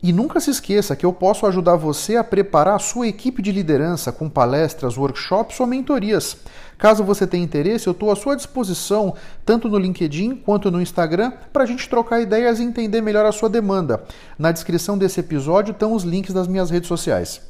E nunca se esqueça que eu posso ajudar você a preparar a sua equipe de liderança com palestras, workshops ou mentorias. Caso você tenha interesse, eu estou à sua disposição, tanto no LinkedIn quanto no Instagram, para a gente trocar ideias e entender melhor a sua demanda. Na descrição desse episódio estão os links das minhas redes sociais.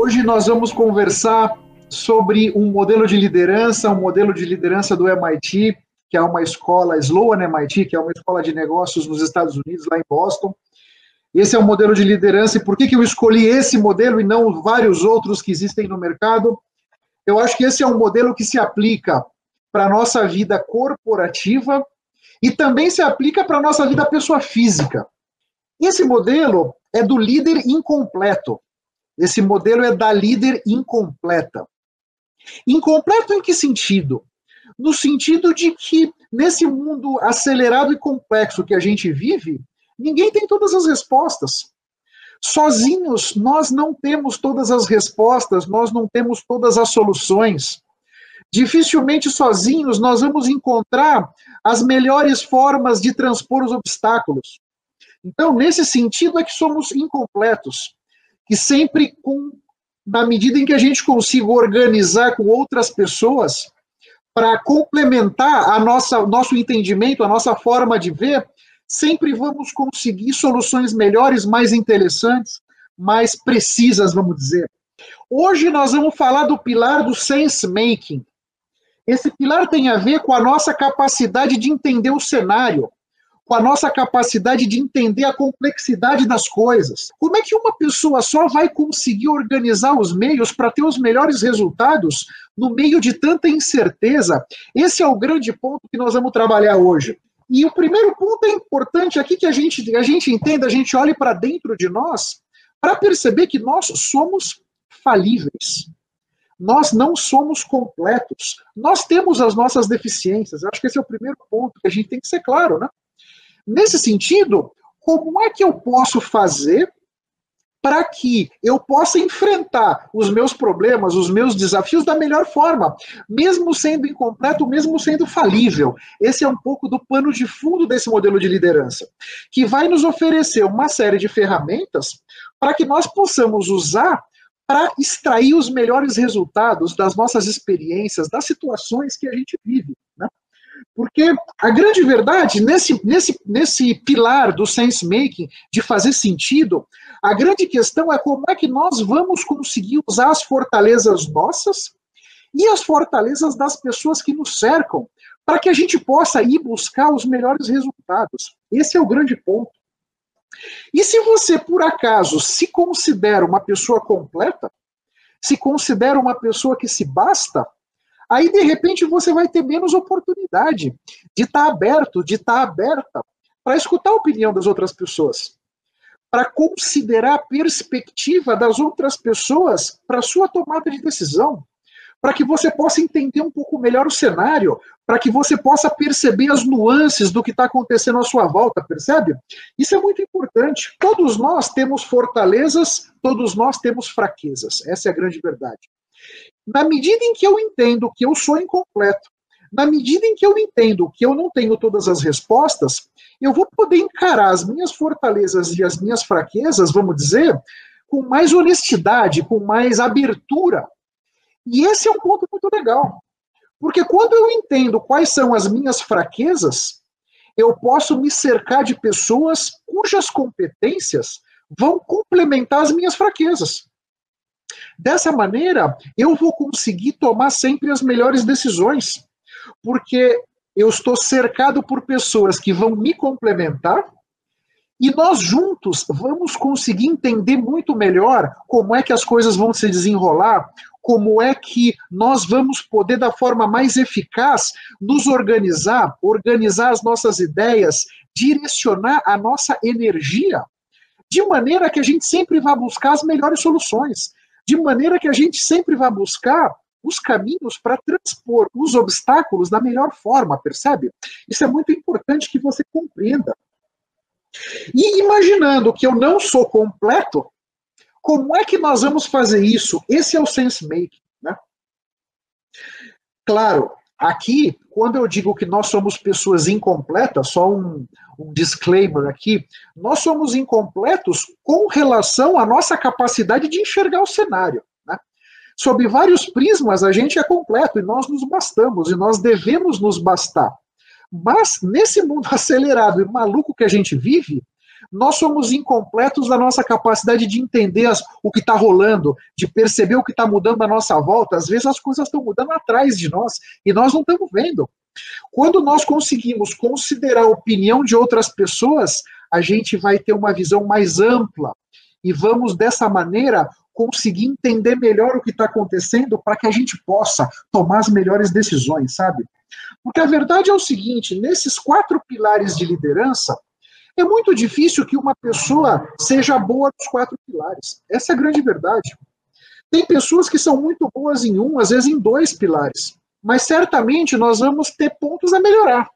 Hoje nós vamos conversar sobre um modelo de liderança, um modelo de liderança do MIT, que é uma escola, Sloan MIT, que é uma escola de negócios nos Estados Unidos, lá em Boston. Esse é o um modelo de liderança, e por que, que eu escolhi esse modelo e não vários outros que existem no mercado? Eu acho que esse é um modelo que se aplica para a nossa vida corporativa e também se aplica para a nossa vida pessoa física. Esse modelo é do líder incompleto. Esse modelo é da líder incompleta. Incompleto em que sentido? No sentido de que, nesse mundo acelerado e complexo que a gente vive, ninguém tem todas as respostas. Sozinhos, nós não temos todas as respostas, nós não temos todas as soluções. Dificilmente sozinhos nós vamos encontrar as melhores formas de transpor os obstáculos. Então, nesse sentido, é que somos incompletos que sempre com na medida em que a gente consiga organizar com outras pessoas para complementar a nossa nosso entendimento, a nossa forma de ver, sempre vamos conseguir soluções melhores, mais interessantes, mais precisas, vamos dizer. Hoje nós vamos falar do pilar do sense making. Esse pilar tem a ver com a nossa capacidade de entender o cenário, com a nossa capacidade de entender a complexidade das coisas. Como é que uma pessoa só vai conseguir organizar os meios para ter os melhores resultados no meio de tanta incerteza? Esse é o grande ponto que nós vamos trabalhar hoje. E o primeiro ponto é importante aqui que a gente, a gente entenda, a gente olhe para dentro de nós para perceber que nós somos falíveis. Nós não somos completos. Nós temos as nossas deficiências. Eu acho que esse é o primeiro ponto que a gente tem que ser claro, né? Nesse sentido, como é que eu posso fazer para que eu possa enfrentar os meus problemas, os meus desafios da melhor forma, mesmo sendo incompleto, mesmo sendo falível. Esse é um pouco do pano de fundo desse modelo de liderança, que vai nos oferecer uma série de ferramentas para que nós possamos usar para extrair os melhores resultados das nossas experiências, das situações que a gente vive. Porque a grande verdade, nesse, nesse, nesse pilar do sense making, de fazer sentido, a grande questão é como é que nós vamos conseguir usar as fortalezas nossas e as fortalezas das pessoas que nos cercam, para que a gente possa ir buscar os melhores resultados. Esse é o grande ponto. E se você, por acaso, se considera uma pessoa completa, se considera uma pessoa que se basta, aí de repente você vai ter menos oportunidade de estar tá aberto, de estar tá aberta para escutar a opinião das outras pessoas, para considerar a perspectiva das outras pessoas para sua tomada de decisão, para que você possa entender um pouco melhor o cenário, para que você possa perceber as nuances do que está acontecendo à sua volta, percebe? Isso é muito importante. Todos nós temos fortalezas, todos nós temos fraquezas. Essa é a grande verdade. Na medida em que eu entendo que eu sou incompleto, na medida em que eu entendo que eu não tenho todas as respostas, eu vou poder encarar as minhas fortalezas e as minhas fraquezas, vamos dizer, com mais honestidade, com mais abertura. E esse é um ponto muito legal. Porque quando eu entendo quais são as minhas fraquezas, eu posso me cercar de pessoas cujas competências vão complementar as minhas fraquezas. Dessa maneira, eu vou conseguir tomar sempre as melhores decisões, porque eu estou cercado por pessoas que vão me complementar e nós juntos vamos conseguir entender muito melhor como é que as coisas vão se desenrolar, como é que nós vamos poder, da forma mais eficaz, nos organizar, organizar as nossas ideias, direcionar a nossa energia, de maneira que a gente sempre vá buscar as melhores soluções, de maneira que a gente sempre vá buscar os caminhos para transpor os obstáculos da melhor forma, percebe? Isso é muito importante que você compreenda. E imaginando que eu não sou completo, como é que nós vamos fazer isso? Esse é o sense making, né? Claro, aqui, quando eu digo que nós somos pessoas incompletas, só um, um disclaimer aqui, nós somos incompletos com relação à nossa capacidade de enxergar o cenário. Né? Sob vários prismas, a gente é completo e nós nos bastamos, e nós devemos nos bastar. Mas, nesse mundo acelerado e maluco que a gente vive, nós somos incompletos da nossa capacidade de entender as, o que está rolando, de perceber o que está mudando à nossa volta. Às vezes as coisas estão mudando atrás de nós e nós não estamos vendo. Quando nós conseguimos considerar a opinião de outras pessoas, a gente vai ter uma visão mais ampla e vamos dessa maneira conseguir entender melhor o que está acontecendo para que a gente possa tomar as melhores decisões, sabe? Porque a verdade é o seguinte: nesses quatro pilares de liderança, é muito difícil que uma pessoa seja boa nos quatro pilares. Essa é a grande verdade. Tem pessoas que são muito boas em um, às vezes em dois pilares. Mas certamente nós vamos ter pontos a melhorar.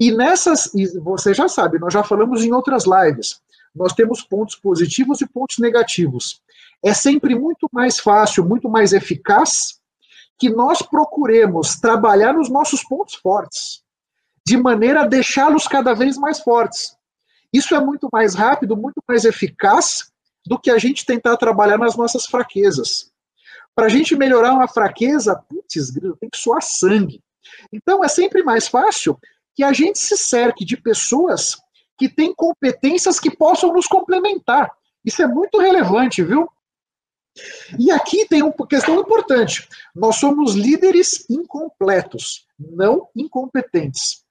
E nessas, e você já sabe, nós já falamos em outras lives, nós temos pontos positivos e pontos negativos. É sempre muito mais fácil, muito mais eficaz que nós procuremos trabalhar nos nossos pontos fortes, de maneira a deixá-los cada vez mais fortes. Isso é muito mais rápido, muito mais eficaz do que a gente tentar trabalhar nas nossas fraquezas. Para a gente melhorar uma fraqueza, putz, tem que suar sangue. Então é sempre mais fácil que a gente se cerque de pessoas que têm competências que possam nos complementar. Isso é muito relevante, viu? E aqui tem uma questão importante. Nós somos líderes incompletos, não incompetentes.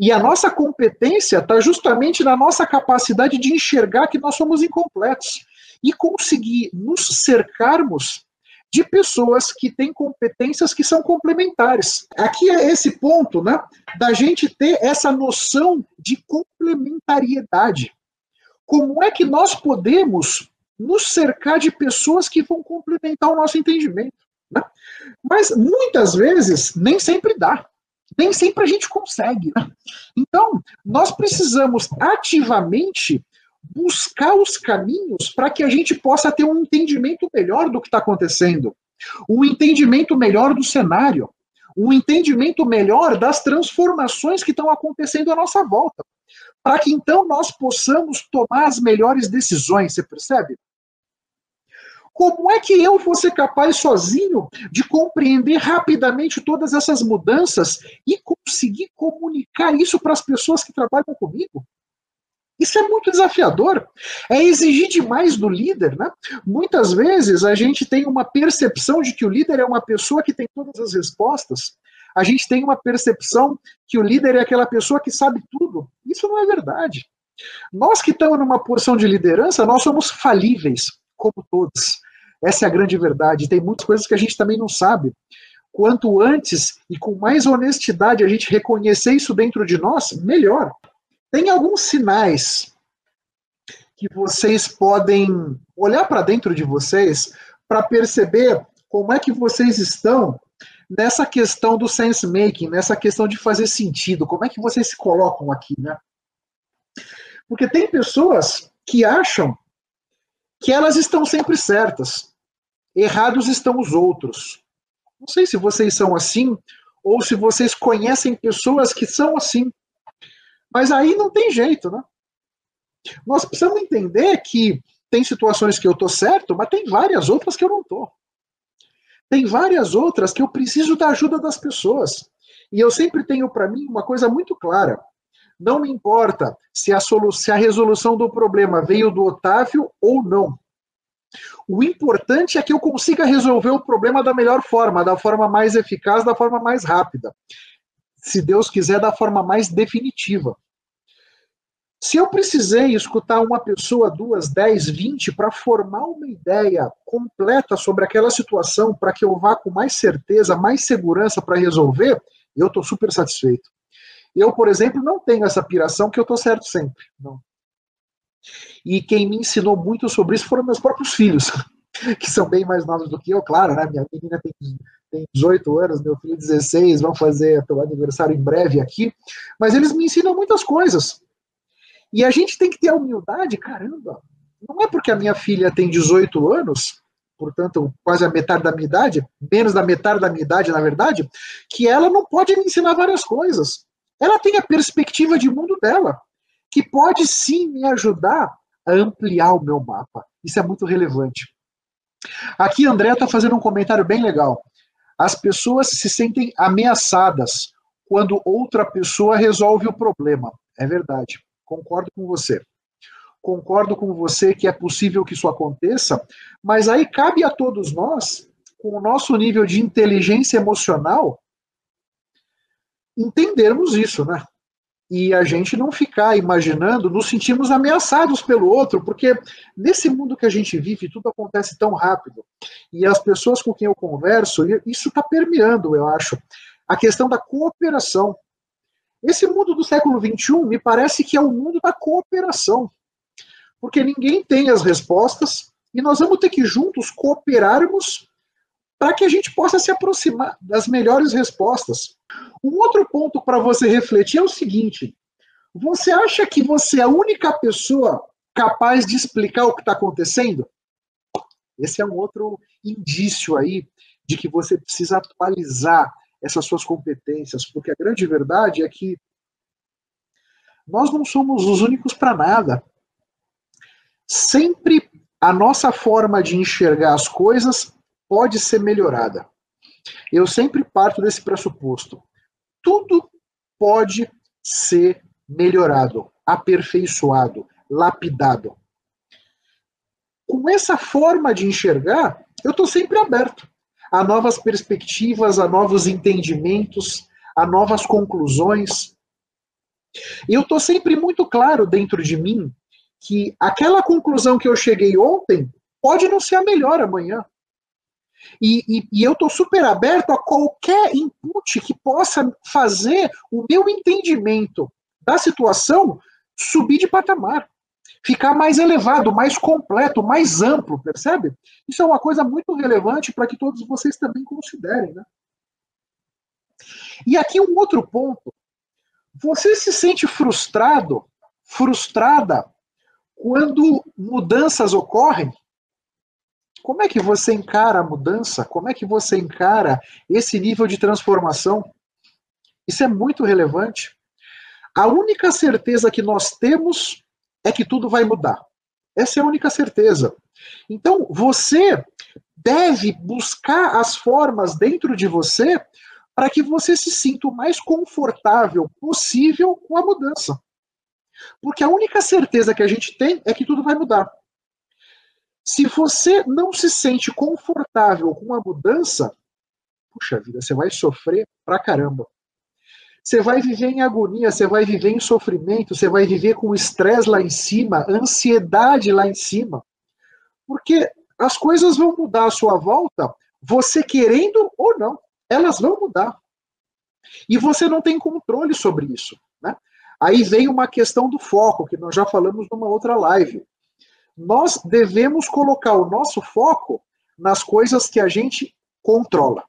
E a nossa competência está justamente na nossa capacidade de enxergar que nós somos incompletos e conseguir nos cercarmos de pessoas que têm competências que são complementares. Aqui é esse ponto, né, da gente ter essa noção de complementariedade. Como é que nós podemos nos cercar de pessoas que vão complementar o nosso entendimento? Né? Mas muitas vezes nem sempre dá nem sempre a gente consegue. Né? Então, nós precisamos ativamente buscar os caminhos para que a gente possa ter um entendimento melhor do que está acontecendo, um entendimento melhor do cenário, um entendimento melhor das transformações que estão acontecendo à nossa volta, para que então nós possamos tomar as melhores decisões, você percebe? Como é que eu vou ser capaz sozinho de compreender rapidamente todas essas mudanças e conseguir comunicar isso para as pessoas que trabalham comigo? Isso é muito desafiador. É exigir demais do líder, né? Muitas vezes a gente tem uma percepção de que o líder é uma pessoa que tem todas as respostas. A gente tem uma percepção que o líder é aquela pessoa que sabe tudo. Isso não é verdade. Nós que estamos numa porção de liderança, nós somos falíveis, como todos. Essa é a grande verdade. Tem muitas coisas que a gente também não sabe. Quanto antes e com mais honestidade a gente reconhecer isso dentro de nós, melhor. Tem alguns sinais que vocês podem olhar para dentro de vocês para perceber como é que vocês estão nessa questão do sense making, nessa questão de fazer sentido. Como é que vocês se colocam aqui, né? Porque tem pessoas que acham que elas estão sempre certas errados estão os outros. Não sei se vocês são assim ou se vocês conhecem pessoas que são assim. Mas aí não tem jeito, né? Nós precisamos entender que tem situações que eu tô certo, mas tem várias outras que eu não tô. Tem várias outras que eu preciso da ajuda das pessoas. E eu sempre tenho para mim uma coisa muito clara. Não me importa se a, se a resolução do problema veio do Otávio ou não. O importante é que eu consiga resolver o problema da melhor forma, da forma mais eficaz, da forma mais rápida. Se Deus quiser, da forma mais definitiva. Se eu precisei escutar uma pessoa, duas, dez, vinte, para formar uma ideia completa sobre aquela situação, para que eu vá com mais certeza, mais segurança para resolver, eu estou super satisfeito. Eu, por exemplo, não tenho essa piração que eu estou certo sempre. Não. E quem me ensinou muito sobre isso foram meus próprios filhos, que são bem mais novos do que eu, claro, né? Minha menina tem, tem 18 anos, meu filho 16, vão fazer o aniversário em breve aqui, mas eles me ensinam muitas coisas. E a gente tem que ter a humildade, caramba, não é porque a minha filha tem 18 anos, portanto, quase a metade da minha idade, menos da metade da minha idade, na verdade, que ela não pode me ensinar várias coisas. Ela tem a perspectiva de mundo dela, que pode sim me ajudar a ampliar o meu mapa. Isso é muito relevante. Aqui, André está fazendo um comentário bem legal. As pessoas se sentem ameaçadas quando outra pessoa resolve o problema. É verdade. Concordo com você. Concordo com você que é possível que isso aconteça, mas aí cabe a todos nós, com o nosso nível de inteligência emocional, entendermos isso, né? E a gente não ficar imaginando, nos sentimos ameaçados pelo outro, porque nesse mundo que a gente vive, tudo acontece tão rápido. E as pessoas com quem eu converso, isso está permeando, eu acho, a questão da cooperação. Esse mundo do século XXI me parece que é o mundo da cooperação, porque ninguém tem as respostas e nós vamos ter que juntos cooperarmos para que a gente possa se aproximar das melhores respostas. Um outro ponto para você refletir é o seguinte: você acha que você é a única pessoa capaz de explicar o que está acontecendo? Esse é um outro indício aí de que você precisa atualizar essas suas competências, porque a grande verdade é que nós não somos os únicos para nada. Sempre a nossa forma de enxergar as coisas pode ser melhorada. Eu sempre parto desse pressuposto. Tudo pode ser melhorado, aperfeiçoado, lapidado. Com essa forma de enxergar, eu estou sempre aberto a novas perspectivas, a novos entendimentos, a novas conclusões. E eu estou sempre muito claro dentro de mim que aquela conclusão que eu cheguei ontem pode não ser a melhor amanhã. E, e, e eu estou super aberto a qualquer input que possa fazer o meu entendimento da situação subir de patamar ficar mais elevado, mais completo, mais amplo, percebe? Isso é uma coisa muito relevante para que todos vocês também considerem, né? E aqui um outro ponto. Você se sente frustrado, frustrada, quando mudanças ocorrem? Como é que você encara a mudança? Como é que você encara esse nível de transformação? Isso é muito relevante. A única certeza que nós temos é que tudo vai mudar. Essa é a única certeza. Então, você deve buscar as formas dentro de você para que você se sinta o mais confortável possível com a mudança. Porque a única certeza que a gente tem é que tudo vai mudar. Se você não se sente confortável com a mudança, puxa vida, você vai sofrer pra caramba. Você vai viver em agonia, você vai viver em sofrimento, você vai viver com estresse lá em cima, ansiedade lá em cima. Porque as coisas vão mudar à sua volta, você querendo ou não, elas vão mudar. E você não tem controle sobre isso. Né? Aí vem uma questão do foco, que nós já falamos numa outra live. Nós devemos colocar o nosso foco nas coisas que a gente controla.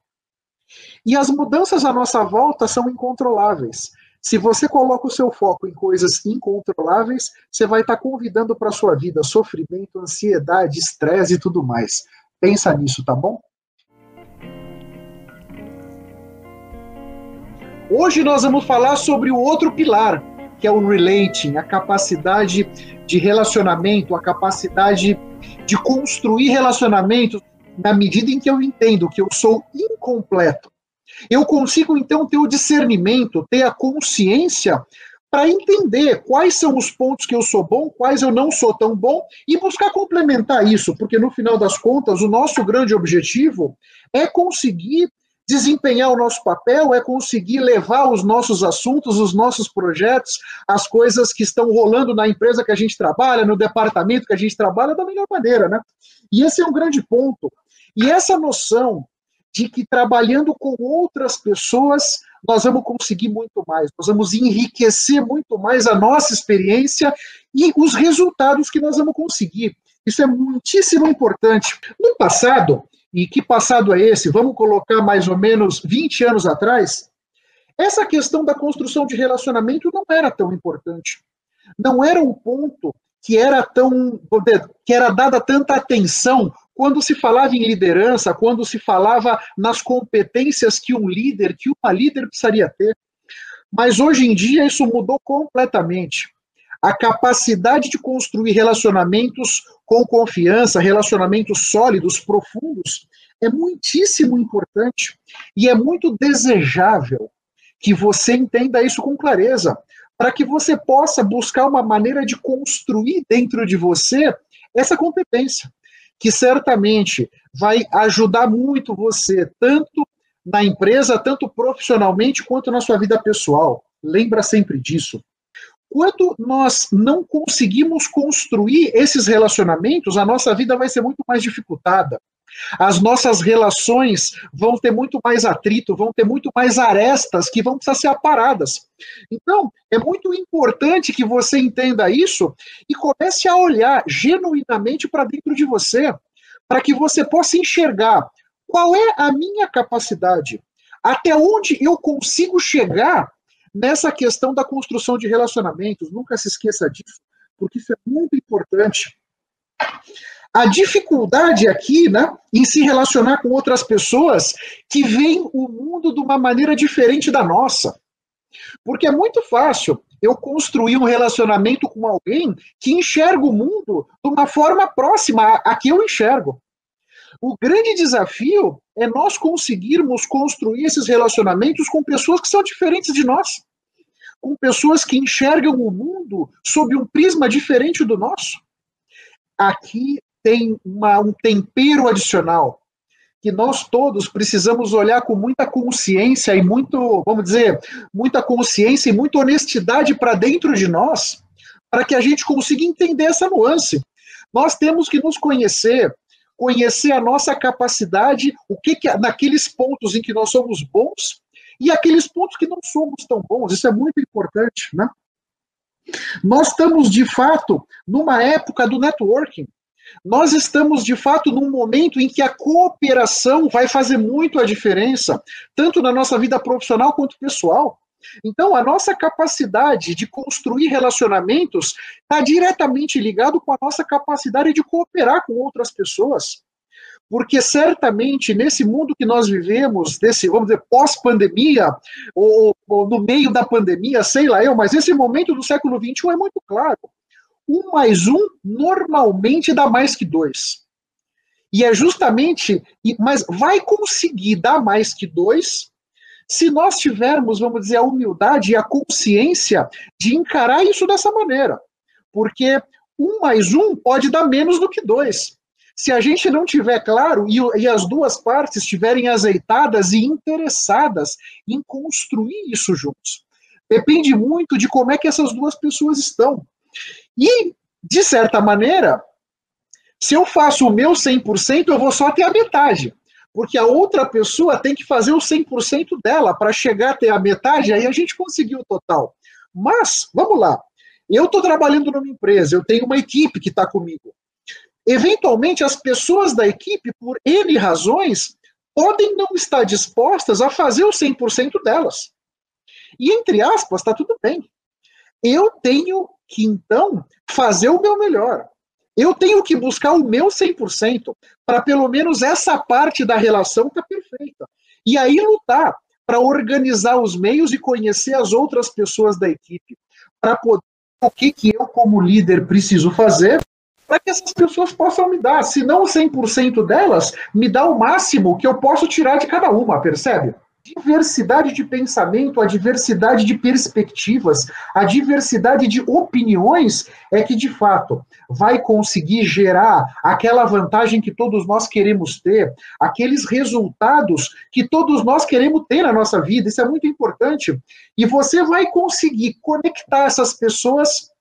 E as mudanças à nossa volta são incontroláveis. Se você coloca o seu foco em coisas incontroláveis, você vai estar convidando para sua vida sofrimento, ansiedade, estresse e tudo mais. Pensa nisso, tá bom? Hoje nós vamos falar sobre o outro pilar, que é o relating, a capacidade de relacionamento, a capacidade de construir relacionamentos na medida em que eu entendo que eu sou incompleto. Eu consigo então ter o discernimento, ter a consciência para entender quais são os pontos que eu sou bom, quais eu não sou tão bom e buscar complementar isso, porque no final das contas, o nosso grande objetivo é conseguir desempenhar o nosso papel, é conseguir levar os nossos assuntos, os nossos projetos, as coisas que estão rolando na empresa que a gente trabalha, no departamento que a gente trabalha, da melhor maneira, né? E esse é um grande ponto. E essa noção de que trabalhando com outras pessoas nós vamos conseguir muito mais, nós vamos enriquecer muito mais a nossa experiência e os resultados que nós vamos conseguir. Isso é muitíssimo importante. No passado, e que passado é esse? Vamos colocar mais ou menos 20 anos atrás. Essa questão da construção de relacionamento não era tão importante. Não era um ponto que era tão que era dada tanta atenção quando se falava em liderança, quando se falava nas competências que um líder, que uma líder precisaria ter. Mas hoje em dia isso mudou completamente. A capacidade de construir relacionamentos com confiança, relacionamentos sólidos, profundos, é muitíssimo importante e é muito desejável que você entenda isso com clareza, para que você possa buscar uma maneira de construir dentro de você essa competência, que certamente vai ajudar muito você, tanto na empresa, tanto profissionalmente, quanto na sua vida pessoal. Lembra sempre disso. Quando nós não conseguimos construir esses relacionamentos, a nossa vida vai ser muito mais dificultada. As nossas relações vão ter muito mais atrito, vão ter muito mais arestas que vão precisar ser aparadas. Então, é muito importante que você entenda isso e comece a olhar genuinamente para dentro de você, para que você possa enxergar qual é a minha capacidade, até onde eu consigo chegar nessa questão da construção de relacionamentos. Nunca se esqueça disso, porque isso é muito importante. A dificuldade aqui, né, em se relacionar com outras pessoas que veem o mundo de uma maneira diferente da nossa. Porque é muito fácil eu construir um relacionamento com alguém que enxerga o mundo de uma forma próxima a que eu enxergo. O grande desafio é nós conseguirmos construir esses relacionamentos com pessoas que são diferentes de nós, com pessoas que enxergam o mundo sob um prisma diferente do nosso. Aqui tem uma, um tempero adicional que nós todos precisamos olhar com muita consciência e muito, vamos dizer, muita consciência e muita honestidade para dentro de nós, para que a gente consiga entender essa nuance. Nós temos que nos conhecer, conhecer a nossa capacidade, o que, que naqueles pontos em que nós somos bons e aqueles pontos que não somos tão bons. Isso é muito importante, né? Nós estamos de fato numa época do networking. Nós estamos de fato num momento em que a cooperação vai fazer muito a diferença, tanto na nossa vida profissional quanto pessoal. Então, a nossa capacidade de construir relacionamentos está diretamente ligado com a nossa capacidade de cooperar com outras pessoas. Porque certamente nesse mundo que nós vivemos, desse, vamos dizer, pós-pandemia, ou, ou, no meio da pandemia, sei lá eu, mas esse momento do século XXI é muito claro. Um mais um normalmente dá mais que dois. E é justamente, mas vai conseguir dar mais que dois se nós tivermos, vamos dizer, a humildade e a consciência de encarar isso dessa maneira. Porque um mais um pode dar menos do que dois. Se a gente não tiver claro e, e as duas partes estiverem azeitadas e interessadas em construir isso juntos. Depende muito de como é que essas duas pessoas estão. E, de certa maneira, se eu faço o meu 100%, eu vou só ter a metade porque a outra pessoa tem que fazer o 100% dela para chegar até a metade, aí a gente conseguiu o total. Mas, vamos lá, eu estou trabalhando numa empresa, eu tenho uma equipe que está comigo. Eventualmente, as pessoas da equipe, por N razões, podem não estar dispostas a fazer o 100% delas. E, entre aspas, está tudo bem. Eu tenho que, então, fazer o meu melhor. Eu tenho que buscar o meu 100% para pelo menos essa parte da relação estar tá perfeita. E aí lutar para organizar os meios e conhecer as outras pessoas da equipe, para poder o que, que eu, como líder, preciso fazer para que essas pessoas possam me dar. Se não 100% delas, me dá o máximo que eu posso tirar de cada uma, percebe? Diversidade de pensamento, a diversidade de perspectivas, a diversidade de opiniões é que, de fato, vai conseguir gerar aquela vantagem que todos nós queremos ter, aqueles resultados que todos nós queremos ter na nossa vida. Isso é muito importante. E você vai conseguir conectar essas pessoas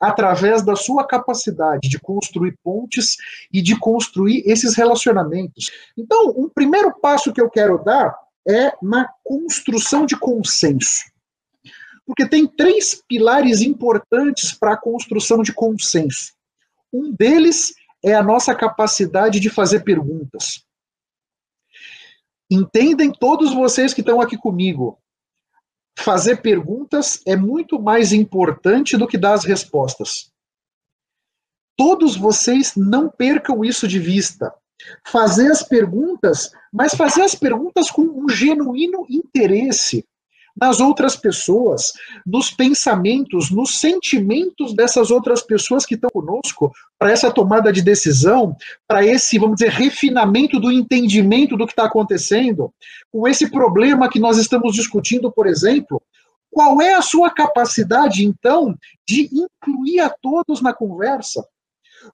através da sua capacidade de construir pontes e de construir esses relacionamentos. Então, um primeiro passo que eu quero dar é na construção de consenso. Porque tem três pilares importantes para a construção de consenso. Um deles é a nossa capacidade de fazer perguntas. Entendem todos vocês que estão aqui comigo. Fazer perguntas é muito mais importante do que dar as respostas. Todos vocês não percam isso de vista fazer as perguntas, mas fazer as perguntas com um genuíno interesse nas outras pessoas, nos pensamentos, nos sentimentos dessas outras pessoas que estão conosco para essa tomada de decisão, para esse, vamos dizer, refinamento do entendimento do que está acontecendo, com esse problema que nós estamos discutindo, por exemplo. Qual é a sua capacidade, então, de incluir a todos na conversa?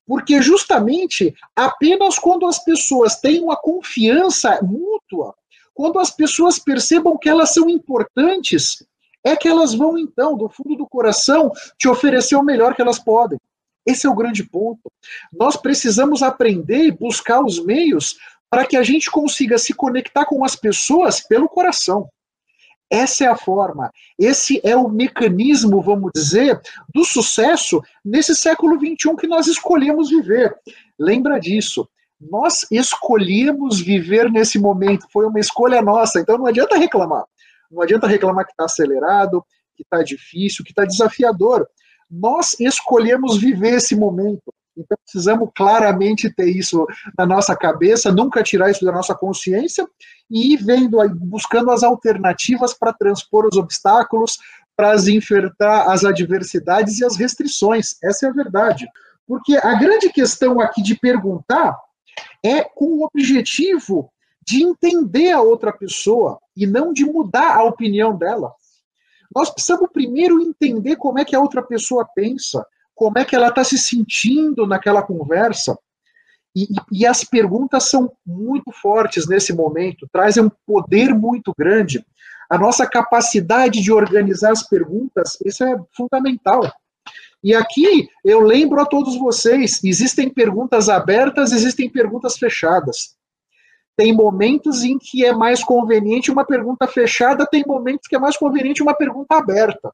Porque justamente apenas quando as pessoas têm uma confiança mútua, quando as pessoas percebam que elas são importantes, é que elas vão então, do fundo do coração, te oferecer o melhor que elas podem. Esse é o grande ponto. Nós precisamos aprender e buscar os meios para que a gente consiga se conectar com as pessoas pelo coração. Essa é a forma, esse é o mecanismo, vamos dizer, do sucesso nesse século XXI que nós escolhemos viver. Lembra disso. Nós escolhemos viver nesse momento, foi uma escolha nossa, então não adianta reclamar. Não adianta reclamar que está acelerado, que está difícil, que está desafiador. Nós escolhemos viver esse momento. Então precisamos claramente ter isso na nossa cabeça, nunca tirar isso da nossa consciência e ir vendo, buscando as alternativas para transpor os obstáculos, para enfrentar as adversidades e as restrições. Essa é a verdade. Porque a grande questão aqui de perguntar é com o objetivo de entender a outra pessoa e não de mudar a opinião dela. Nós precisamos primeiro entender como é que a outra pessoa pensa, como é que ela está se sentindo naquela conversa. E, e, as perguntas são muito fortes nesse momento, trazem um poder muito grande. A nossa capacidade de organizar as perguntas, isso é fundamental. E aqui eu lembro a todos vocês: existem perguntas abertas, existem perguntas fechadas. Tem momentos em que é mais conveniente uma pergunta fechada, tem momentos que é mais conveniente uma pergunta aberta.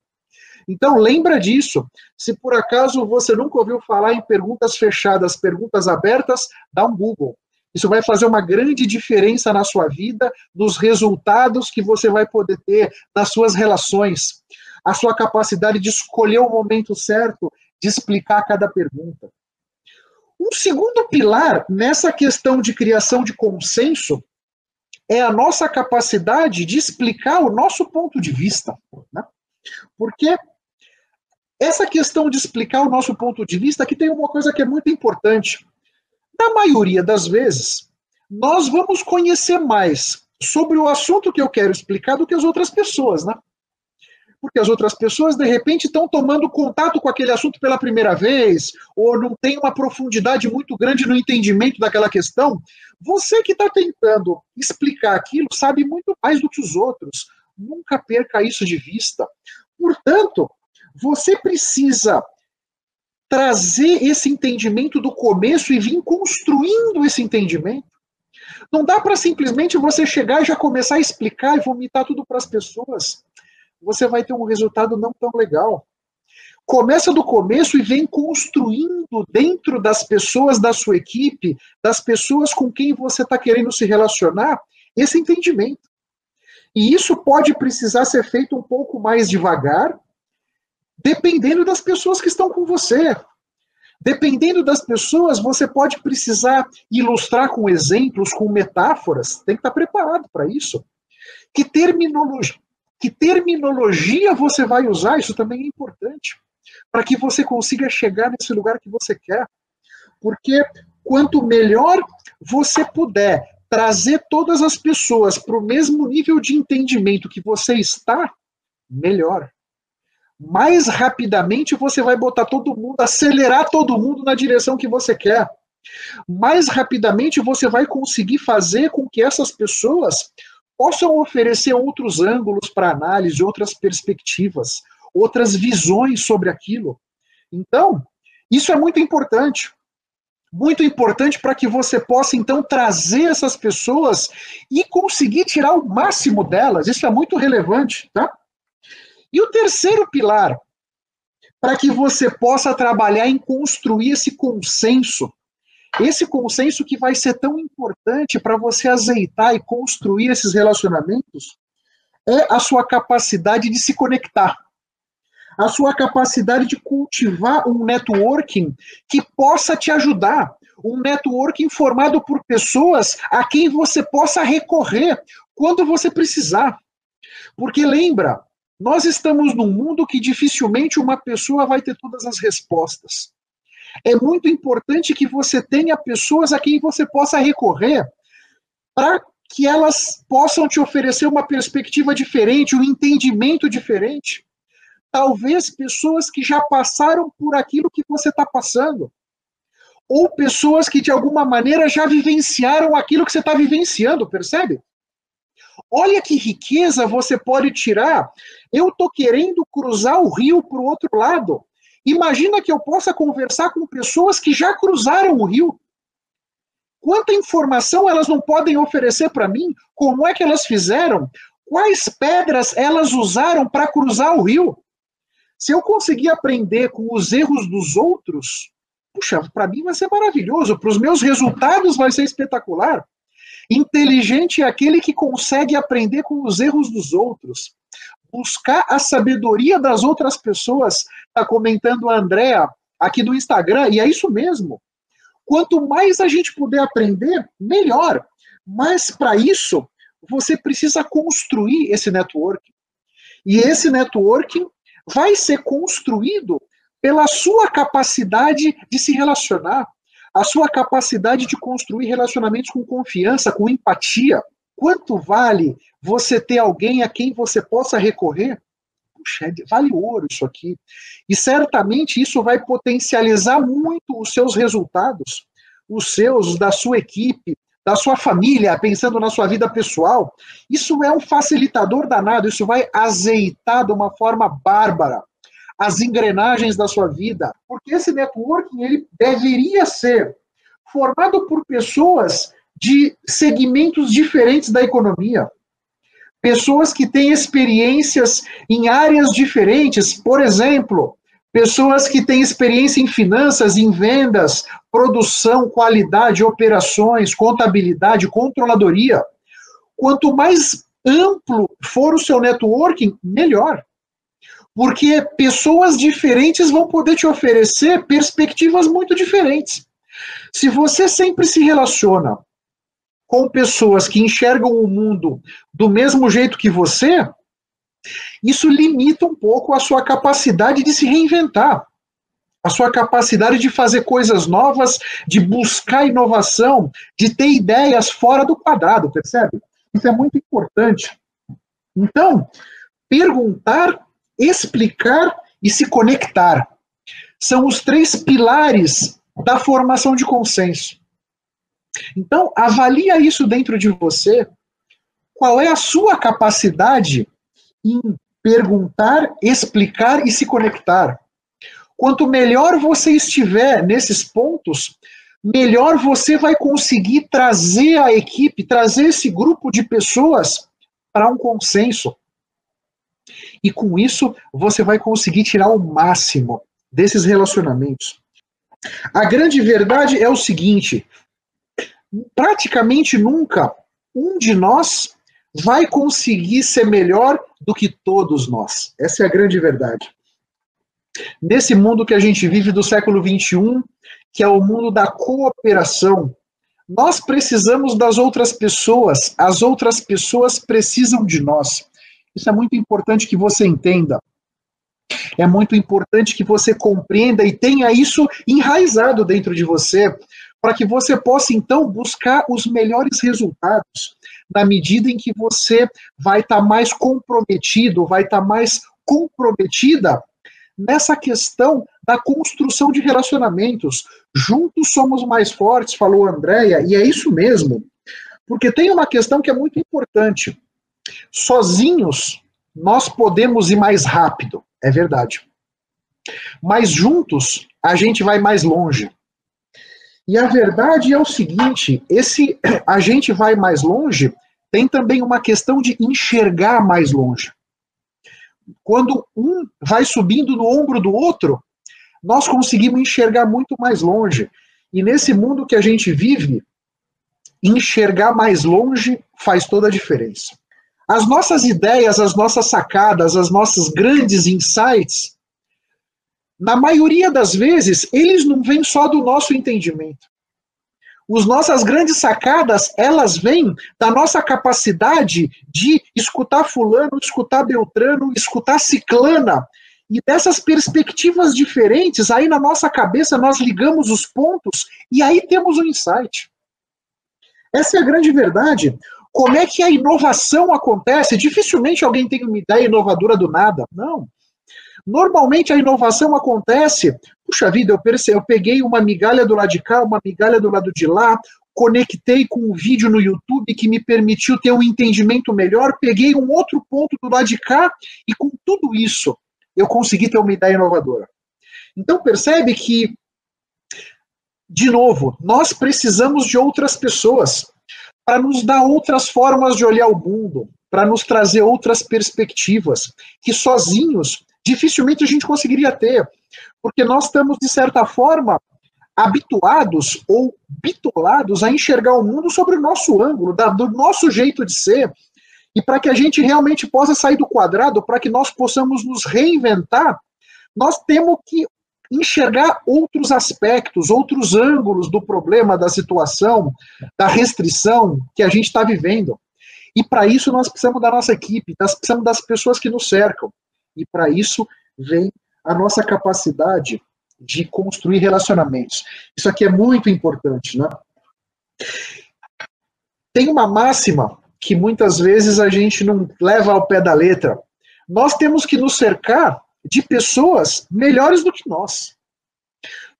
Então, lembra disso. Se por acaso você nunca ouviu falar em perguntas fechadas, perguntas abertas, dá um Google. Isso vai fazer uma grande diferença na sua vida, nos resultados que você vai poder ter nas suas relações, a sua capacidade de escolher o momento certo de explicar cada pergunta. Um segundo pilar nessa questão de criação de consenso é a nossa capacidade de explicar o nosso ponto de vista. Né? Porque essa questão de explicar o nosso ponto de vista, aqui tem uma coisa que é muito importante. Na maioria das vezes, nós vamos conhecer mais sobre o assunto que eu quero explicar do que as outras pessoas, né? Porque as outras pessoas, de repente, estão tomando contato com aquele assunto pela primeira vez, ou não tem uma profundidade muito grande no entendimento daquela questão. Você que está tentando explicar aquilo sabe muito mais do que os outros. Nunca perca isso de vista. Portanto, você precisa trazer esse entendimento do começo e vir construindo esse entendimento. Não dá para simplesmente você chegar e já começar a explicar e vomitar tudo para as pessoas. Você vai ter um resultado não tão legal. Começa do começo e vem construindo dentro das pessoas da sua equipe, das pessoas com quem você está querendo se relacionar, esse entendimento. E isso pode precisar ser feito um pouco mais devagar, dependendo das pessoas que estão com você. Dependendo das pessoas, você pode precisar ilustrar com exemplos, com metáforas, tem que estar preparado para isso. Que terminologia, Que terminologia você vai usar? Isso também é importante. Para que você consiga chegar nesse lugar que você quer. Porque quanto melhor você puder trazer todas as pessoas para o mesmo nível de entendimento que você está, melhor. Mais rapidamente você vai botar todo mundo, acelerar todo mundo na direção que você quer. Mais rapidamente você vai conseguir fazer com que essas pessoas possam oferecer outros ângulos para análise, outras perspectivas, outras visões sobre aquilo. Então, isso é muito importante. Muito importante para que você possa, então, trazer essas pessoas e conseguir tirar o máximo delas. Isso é muito relevante, tá? E o terceiro pilar, para que você possa trabalhar em construir esse consenso, esse consenso que vai ser tão importante para você azeitar e construir esses relacionamentos, é a sua capacidade de se conectar. A sua capacidade de cultivar um networking que possa te ajudar, um networking formado por pessoas a quem você possa recorrer quando você precisar. Porque lembra, nós estamos num mundo que dificilmente uma pessoa vai ter todas as respostas. É muito importante que você tenha pessoas a quem você possa recorrer para que elas possam te oferecer uma perspectiva diferente, um entendimento diferente talvez pessoas que já passaram por aquilo que você está passando, ou pessoas que de alguma maneira já vivenciaram aquilo que você está vivenciando, percebe? Olha que riqueza você pode tirar. Eu estou querendo cruzar o rio para o outro lado. Imagina que eu possa conversar com pessoas que já cruzaram o rio. Quanta informação elas não podem oferecer para mim? Como é que elas fizeram? Quais pedras elas usaram para cruzar o rio? Se eu conseguir aprender com os erros dos outros, puxa, para mim vai ser maravilhoso, para os meus resultados vai ser espetacular. Inteligente é aquele que consegue aprender com os erros dos outros, buscar a sabedoria das outras pessoas. Está comentando a Andrea aqui no Instagram, e é isso mesmo. Quanto mais a gente puder aprender, melhor. Mas para isso, você precisa construir esse network. E esse networking vai ser construído pela sua capacidade de se relacionar, a sua capacidade de construir relacionamentos com confiança, com empatia. Quanto vale você ter alguém a quem você possa recorrer? Puxa, é vale ouro isso aqui. E certamente isso vai potencializar muito os seus resultados, os seus, da sua equipe, da sua família, pensando na sua vida pessoal, isso é um facilitador danado, isso vai azeitar de uma forma bárbara as engrenagens da sua vida, porque esse networking ele deveria ser formado por pessoas de segmentos diferentes da economia. Pessoas que têm experiências em áreas diferentes, por exemplo, pessoas que têm experiência em finanças, em vendas, produção, qualidade, operações, contabilidade, controladoria. Quanto mais amplo for o seu networking, melhor. Porque pessoas diferentes vão poder te oferecer perspectivas muito diferentes. Se você sempre se relaciona com pessoas que enxergam o mundo do mesmo jeito que você, isso limita um pouco a sua capacidade de se reinventar, a sua capacidade de fazer coisas novas, de buscar inovação, de ter ideias fora do quadrado, percebe? Isso é muito importante. Então, perguntar, explicar e se conectar são os três pilares da formação de consenso. Então, avalia isso dentro de você. Qual é a sua capacidade em perguntar, explicar e se conectar. Quanto melhor você estiver nesses pontos, melhor você vai conseguir trazer a equipe, trazer esse grupo de pessoas para um consenso. E com isso, você vai conseguir tirar o máximo desses relacionamentos. A grande verdade é o seguinte: praticamente nunca um de nós vai conseguir ser melhor do que todos nós. Essa é a grande verdade. Nesse mundo que a gente vive do século XXI, que é o mundo da cooperação, nós precisamos das outras pessoas, as outras pessoas precisam de nós. Isso é muito importante que você entenda. É muito importante que você compreenda e tenha isso enraizado dentro de você, para que você possa então buscar os melhores resultados, na medida em que você vai estar tá mais comprometido, vai estar tá mais comprometida nessa questão da construção de relacionamentos. Juntos somos mais fortes, falou a Andrea, e é isso mesmo. Porque tem uma questão que é muito importante. Sozinhos, nós podemos ir mais rápido, é verdade. Mas juntos, a gente vai mais longe. E a verdade é o seguinte: esse a gente vai mais longe tem também uma questão de enxergar mais longe. Quando um vai subindo no ombro do outro, nós conseguimos enxergar muito mais longe. E nesse mundo que a gente vive, enxergar mais longe faz toda a diferença. As nossas ideias, as nossas sacadas, as nossas grandes insights, na maioria das vezes, eles não vêm só do nosso entendimento. As nossas grandes sacadas, elas vêm da nossa capacidade de escutar fulano, escutar Beltrano, escutar Ciclana. E dessas perspectivas diferentes, aí na nossa cabeça nós ligamos os pontos e aí temos um insight. Essa é a grande verdade. Como é que a inovação acontece? Dificilmente alguém tem uma ideia inovadora do nada. Não. Normalmente a inovação acontece, puxa vida, eu, percebi, eu peguei uma migalha do lado de cá, uma migalha do lado de lá, conectei com um vídeo no YouTube que me permitiu ter um entendimento melhor, peguei um outro ponto do lado de cá e com tudo isso eu consegui ter uma ideia inovadora. Então percebe que, de novo, nós precisamos de outras pessoas para nos dar outras formas de olhar o mundo, para nos trazer outras perspectivas, que sozinhos dificilmente a gente conseguiria ter, porque nós estamos, de certa forma, habituados ou bitolados a enxergar o mundo sobre o nosso ângulo, do nosso jeito de ser, e para que a gente realmente possa sair do quadrado, para que nós possamos nos reinventar, nós temos que enxergar outros aspectos, outros ângulos do problema, da situação, da restrição que a gente está vivendo. E para isso nós precisamos da nossa equipe, nós precisamos das pessoas que nos cercam. E para isso vem a nossa capacidade de construir relacionamentos. Isso aqui é muito importante, né? Tem uma máxima que muitas vezes a gente não leva ao pé da letra. Nós temos que nos cercar de pessoas melhores do que nós.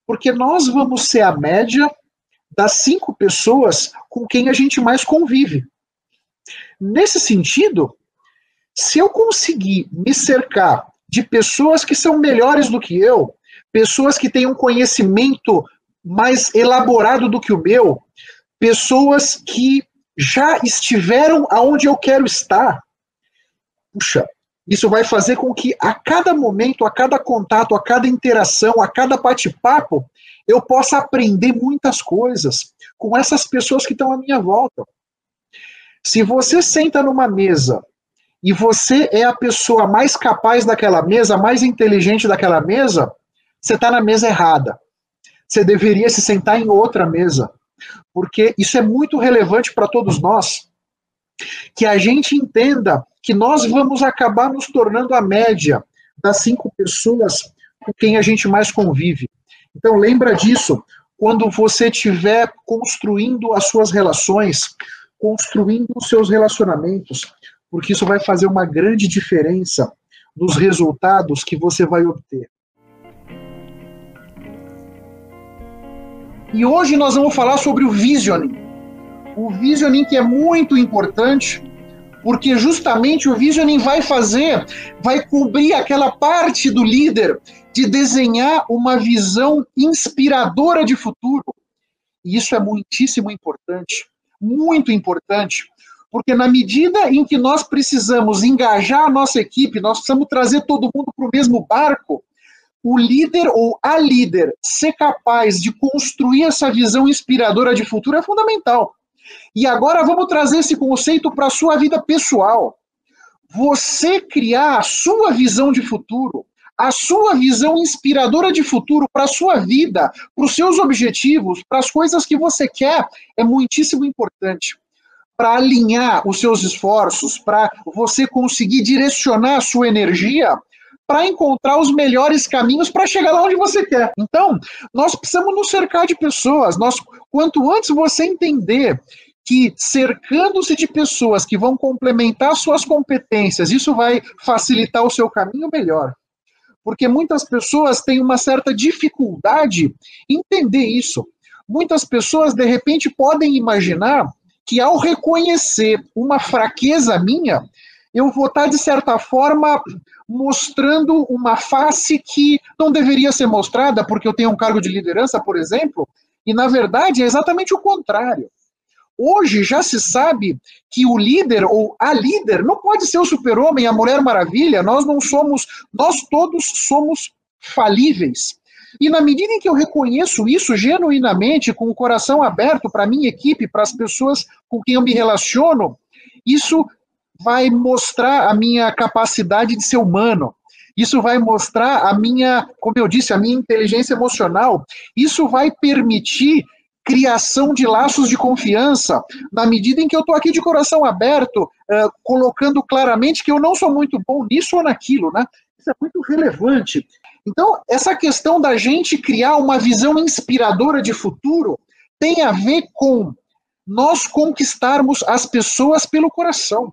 Porque nós vamos ser a média das cinco pessoas com quem a gente mais convive. Nesse sentido, se eu conseguir me cercar de pessoas que são melhores do que eu, pessoas que têm um conhecimento mais elaborado do que o meu, pessoas que já estiveram aonde eu quero estar. Puxa, isso vai fazer com que a cada momento, a cada contato, a cada interação, a cada bate-papo, eu possa aprender muitas coisas com essas pessoas que estão à minha volta. Se você senta numa mesa e você é a pessoa mais capaz daquela mesa, mais inteligente daquela mesa, você está na mesa errada. Você deveria se sentar em outra mesa. Porque isso é muito relevante para todos nós. Que a gente entenda que nós vamos acabar nos tornando a média das cinco pessoas com quem a gente mais convive. Então lembra disso quando você estiver construindo as suas relações, construindo os seus relacionamentos, porque isso vai fazer uma grande diferença nos resultados que você vai obter. E hoje nós vamos falar sobre o visioning. O visioning que é muito importante, porque justamente o visioning vai fazer, vai cobrir aquela parte do líder de desenhar uma visão inspiradora de futuro. E isso é muitíssimo importante, muito importante, porque na medida em que nós precisamos engajar a nossa equipe, nós precisamos trazer todo mundo para o mesmo barco, o líder ou a líder ser capaz de construir essa visão inspiradora de futuro é fundamental. E agora vamos trazer esse conceito para a sua vida pessoal. Você criar a sua visão de futuro, a sua visão inspiradora de futuro para a sua vida, para os seus objetivos, para as coisas que você quer, é muitíssimo importante. para alinhar os seus esforços, para você conseguir direcionar a sua energia para encontrar os melhores caminhos para chegar lá onde você quer. Então, nós precisamos nos cercar de pessoas. Nós, quanto antes você entender que cercando-se de pessoas que vão complementar suas competências, isso vai facilitar o seu caminho melhor. Porque muitas pessoas têm uma certa dificuldade em entender isso. Muitas pessoas, de repente, podem imaginar que ao reconhecer uma fraqueza minha, eu vou estar, de certa forma, mostrando uma face que não deveria ser mostrada, porque eu tenho um cargo de liderança, por exemplo, e na verdade é exatamente o contrário. Hoje já se sabe que o líder ou a líder não pode ser o super-homem, a Mulher Maravilha, nós não somos, nós todos somos falíveis. E na medida em que eu reconheço isso genuinamente, com o coração aberto para a minha equipe, para as pessoas com quem eu me relaciono, isso vai mostrar a minha capacidade de ser humano. Isso vai mostrar a minha, como eu disse, a minha inteligência emocional. Isso vai permitir criação de laços de confiança, na medida em que eu estou aqui de coração aberto, uh, colocando claramente que eu não sou muito bom nisso ou naquilo, né? Isso é muito relevante. Então, essa questão da gente criar uma visão inspiradora de futuro tem a ver com nós conquistarmos as pessoas pelo coração.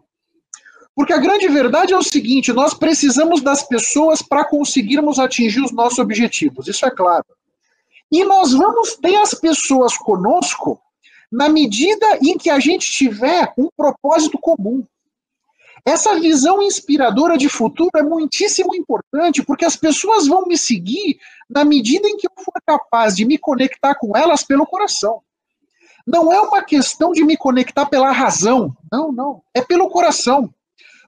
Porque a grande verdade é o seguinte: nós precisamos das pessoas para conseguirmos atingir os nossos objetivos, isso é claro. E nós vamos ter as pessoas conosco na medida em que a gente tiver um propósito comum. Essa visão inspiradora de futuro é muitíssimo importante, porque as pessoas vão me seguir na medida em que eu for capaz de me conectar com elas pelo coração. Não é uma questão de me conectar pela razão, não, não, é pelo coração.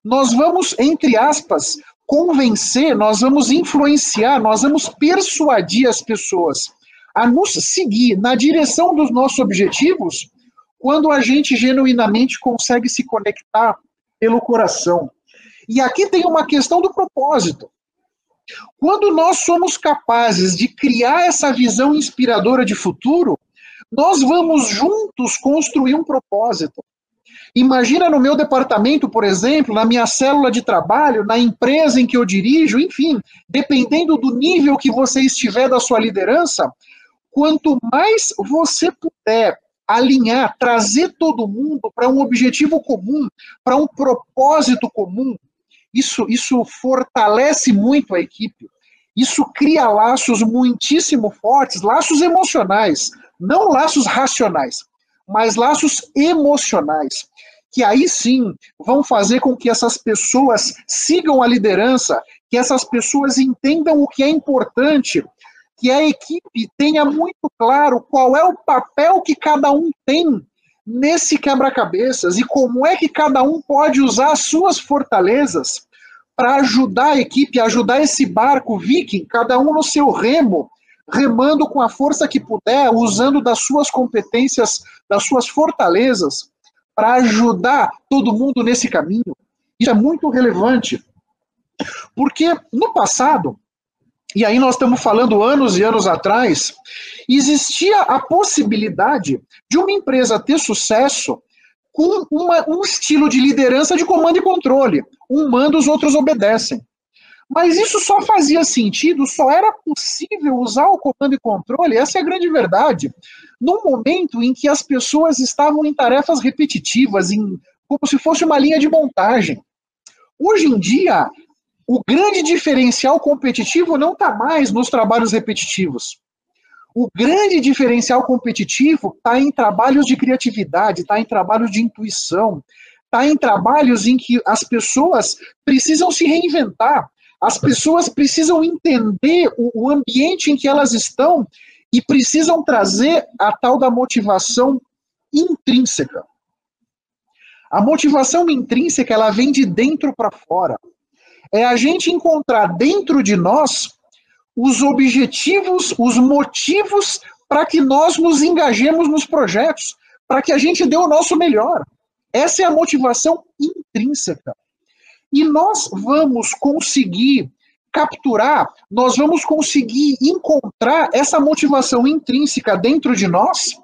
Nós vamos, entre aspas, convencer, nós vamos influenciar, nós vamos persuadir as pessoas a nos seguir na direção dos nossos objetivos quando a gente genuinamente consegue se conectar pelo coração. E aqui tem uma questão do propósito. Quando nós somos capazes de criar essa visão inspiradora de futuro, nós vamos juntos construir um propósito. Imagina no meu departamento, por exemplo, na minha célula de trabalho, na empresa em que eu dirijo, enfim, dependendo do nível que você estiver da sua liderança, quanto mais você puder alinhar, trazer todo mundo para um objetivo comum, para um propósito comum, isso, isso fortalece muito a equipe. Isso cria laços muitíssimo fortes, laços emocionais, não laços racionais, mas laços emocionais, que aí sim vão fazer com que essas pessoas sigam a liderança, que essas pessoas entendam o que é importante, que a equipe tenha muito claro qual é o papel que cada um tem nesse quebra-cabeças e como é que cada um pode usar as suas fortalezas para ajudar a equipe, ajudar esse barco viking, cada um no seu remo, remando com a força que puder, usando das suas competências, das suas fortalezas, para ajudar todo mundo nesse caminho. Isso é muito relevante. Porque no passado, e aí nós estamos falando anos e anos atrás, existia a possibilidade de uma empresa ter sucesso com uma, um estilo de liderança de comando e controle. Um manda, os outros obedecem. Mas isso só fazia sentido, só era possível usar o comando e controle, essa é a grande verdade, num momento em que as pessoas estavam em tarefas repetitivas, em, como se fosse uma linha de montagem. Hoje em dia, o grande diferencial competitivo não está mais nos trabalhos repetitivos. O grande diferencial competitivo está em trabalhos de criatividade, está em trabalhos de intuição, está em trabalhos em que as pessoas precisam se reinventar, as pessoas precisam entender o, ambiente em que elas estão e precisam trazer a tal da motivação intrínseca. A motivação intrínseca ela vem de dentro para fora é a gente encontrar dentro de nós os objetivos, os motivos para que nós nos engajemos nos projetos, para que a gente dê o nosso melhor. Essa é a motivação intrínseca. E nós vamos conseguir capturar, nós vamos conseguir encontrar essa motivação intrínseca dentro de nós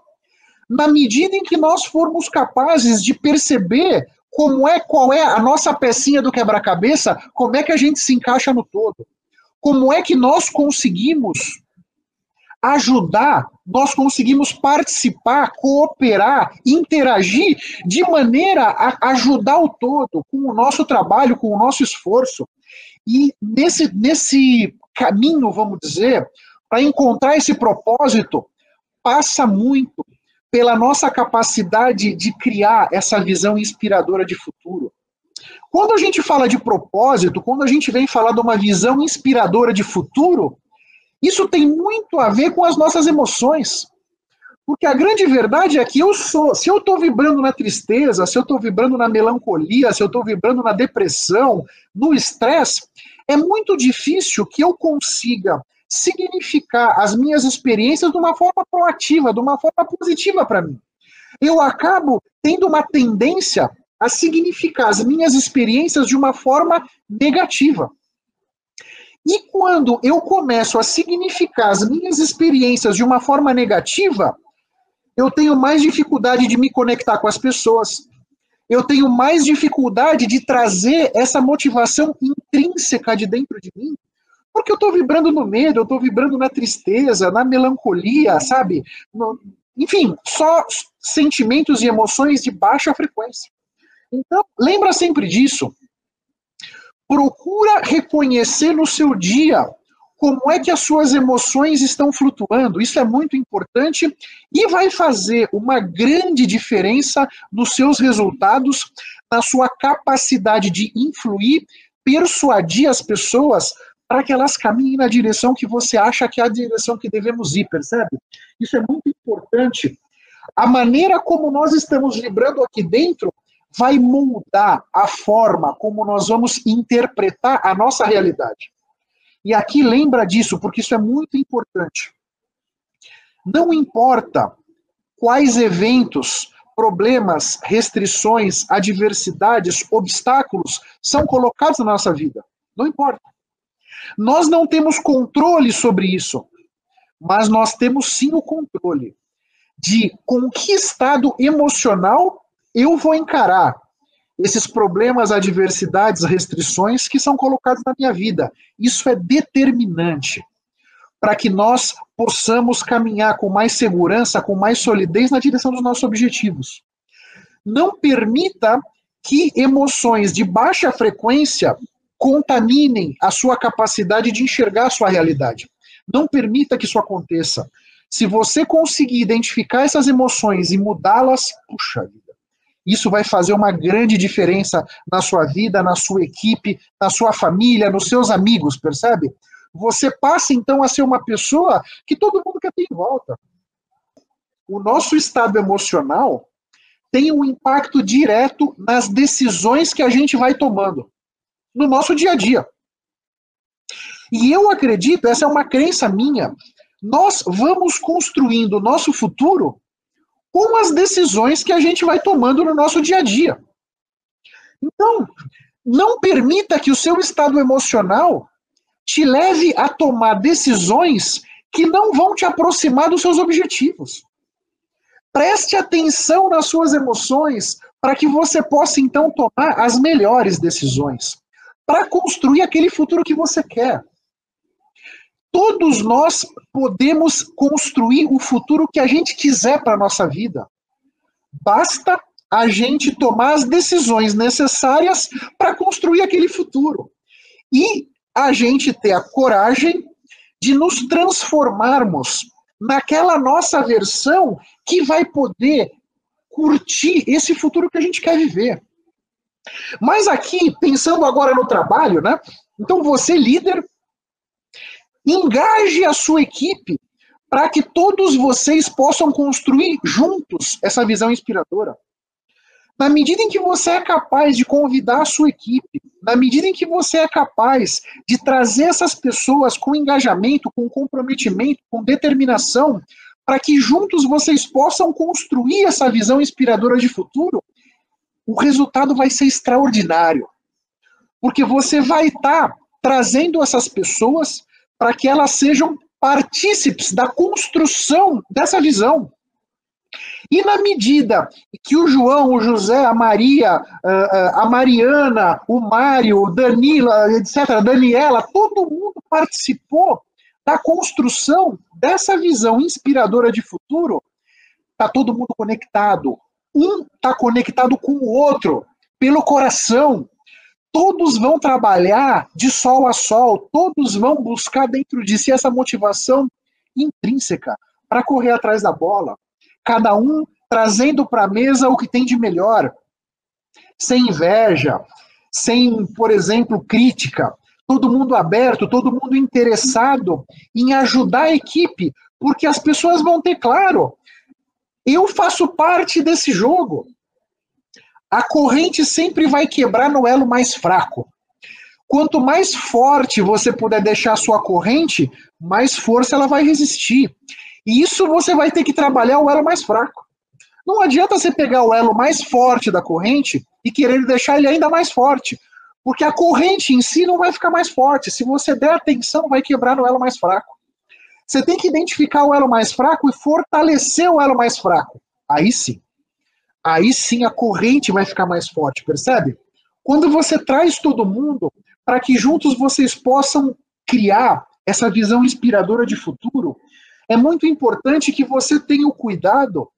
na medida em que nós formos capazes de perceber como é, qual é a nossa pecinha do quebra-cabeça, como é que a gente se encaixa no todo. Como é que nós conseguimos ajudar, nós conseguimos participar, cooperar, interagir de maneira a ajudar o todo com o nosso trabalho, com o nosso esforço. E nesse, nesse caminho, vamos dizer, para encontrar esse propósito, passa muito pela nossa capacidade de criar essa visão inspiradora de futuro. Quando a gente fala de propósito, quando a gente vem falar de uma visão inspiradora de futuro, isso tem muito a ver com as nossas emoções. Porque a grande verdade é que eu sou, se eu estou vibrando na tristeza, se eu estou vibrando na melancolia, se eu estou vibrando na depressão, no estresse, é muito difícil que eu consiga significar as minhas experiências de uma forma proativa, de uma forma positiva para mim. Eu acabo tendo uma tendência a significar as minhas experiências de uma forma negativa. E quando eu começo a significar as minhas experiências de uma forma negativa, eu tenho mais dificuldade de me conectar com as pessoas. Eu tenho mais dificuldade de trazer essa motivação intrínseca de dentro de mim. Porque eu estou vibrando no medo, eu estou vibrando na tristeza, na melancolia, sabe? No, enfim, só sentimentos e emoções de baixa frequência. Então, lembra sempre disso. Procura reconhecer no seu dia como é que as suas emoções estão flutuando. Isso é muito importante e vai fazer uma grande diferença nos seus resultados, na sua capacidade de influir, persuadir as pessoas para que elas caminhem na direção que você acha que é a direção que devemos ir, percebe? Isso é muito importante. A maneira como nós estamos vibrando aqui dentro vai mudar a forma como nós vamos interpretar a nossa realidade. E aqui lembra disso, porque isso é muito importante. Não importa quais eventos, problemas, restrições, adversidades, obstáculos são colocados na nossa vida. Não importa. Nós não temos controle sobre isso, mas nós temos sim o controle de com que estado emocional eu vou encarar esses problemas, adversidades, restrições que são colocados na minha vida. Isso é determinante para que nós possamos caminhar com mais segurança, com mais solidez na direção dos nossos objetivos. Não permita que emoções de baixa frequência contaminem a sua capacidade de enxergar a sua realidade. Não permita que isso aconteça. Se você conseguir identificar essas emoções e mudá-las, puxa vida isso vai fazer uma grande diferença na sua vida, na sua equipe, na sua família, nos seus amigos, percebe? Você passa então a ser uma pessoa que todo mundo quer ter em volta. O nosso estado emocional tem um impacto direto nas decisões que a gente vai tomando no nosso dia a dia. E eu acredito, essa é uma crença minha, nós vamos construindo o nosso futuro com as decisões que a gente vai tomando no nosso dia a dia. Então, não permita que o seu estado emocional te leve a tomar decisões que não vão te aproximar dos seus objetivos. Preste atenção nas suas emoções para que você possa então tomar as melhores decisões, para construir aquele futuro que você quer. Todos nós podemos construir o futuro que a gente quiser para a nossa vida. Basta a gente tomar as decisões necessárias para construir aquele futuro. E a gente ter a coragem de nos transformarmos naquela nossa versão que vai poder curtir esse futuro que a gente quer viver. Mas aqui, pensando agora no trabalho, né? Então você, líder, Engaje a sua equipe para que todos vocês possam construir juntos essa visão inspiradora. Na medida em que você é capaz de convidar a sua equipe, na medida em que você é capaz de trazer essas pessoas com engajamento, com comprometimento, com determinação, para que juntos vocês possam construir essa visão inspiradora de futuro, o resultado vai ser extraordinário. Porque você vai estar tá trazendo essas pessoas para que elas sejam partícipes da construção dessa visão. E na medida que o João, o José, a Maria, a Mariana, o Mário, o Danila, etc., Daniela, todo mundo participou da construção dessa visão inspiradora de futuro, está todo mundo conectado. Um está conectado com o outro, pelo coração. Todos vão trabalhar de sol a sol, todos vão buscar dentro de si essa motivação intrínseca para correr atrás da bola. Cada um trazendo para a mesa o que tem de melhor, sem inveja, sem, por exemplo, crítica, todo mundo aberto, todo mundo interessado em ajudar a equipe, porque as pessoas vão ter claro, eu faço parte desse jogo. A corrente sempre vai quebrar no elo mais fraco. Quanto mais forte você puder deixar a sua corrente, mais força ela vai resistir. E isso você vai ter que trabalhar o elo mais fraco. Não adianta você pegar o elo mais forte da corrente e querer deixar ele ainda mais forte. Porque a corrente em si não vai ficar mais forte. Se você der atenção, vai quebrar no elo mais fraco. Você tem que identificar o elo mais fraco e fortalecer o elo mais fraco. Aí sim. Aí sim a corrente vai ficar mais forte, percebe? Quando você traz todo mundo para que juntos vocês possam criar essa visão inspiradora de futuro, é muito importante que você tenha o cuidado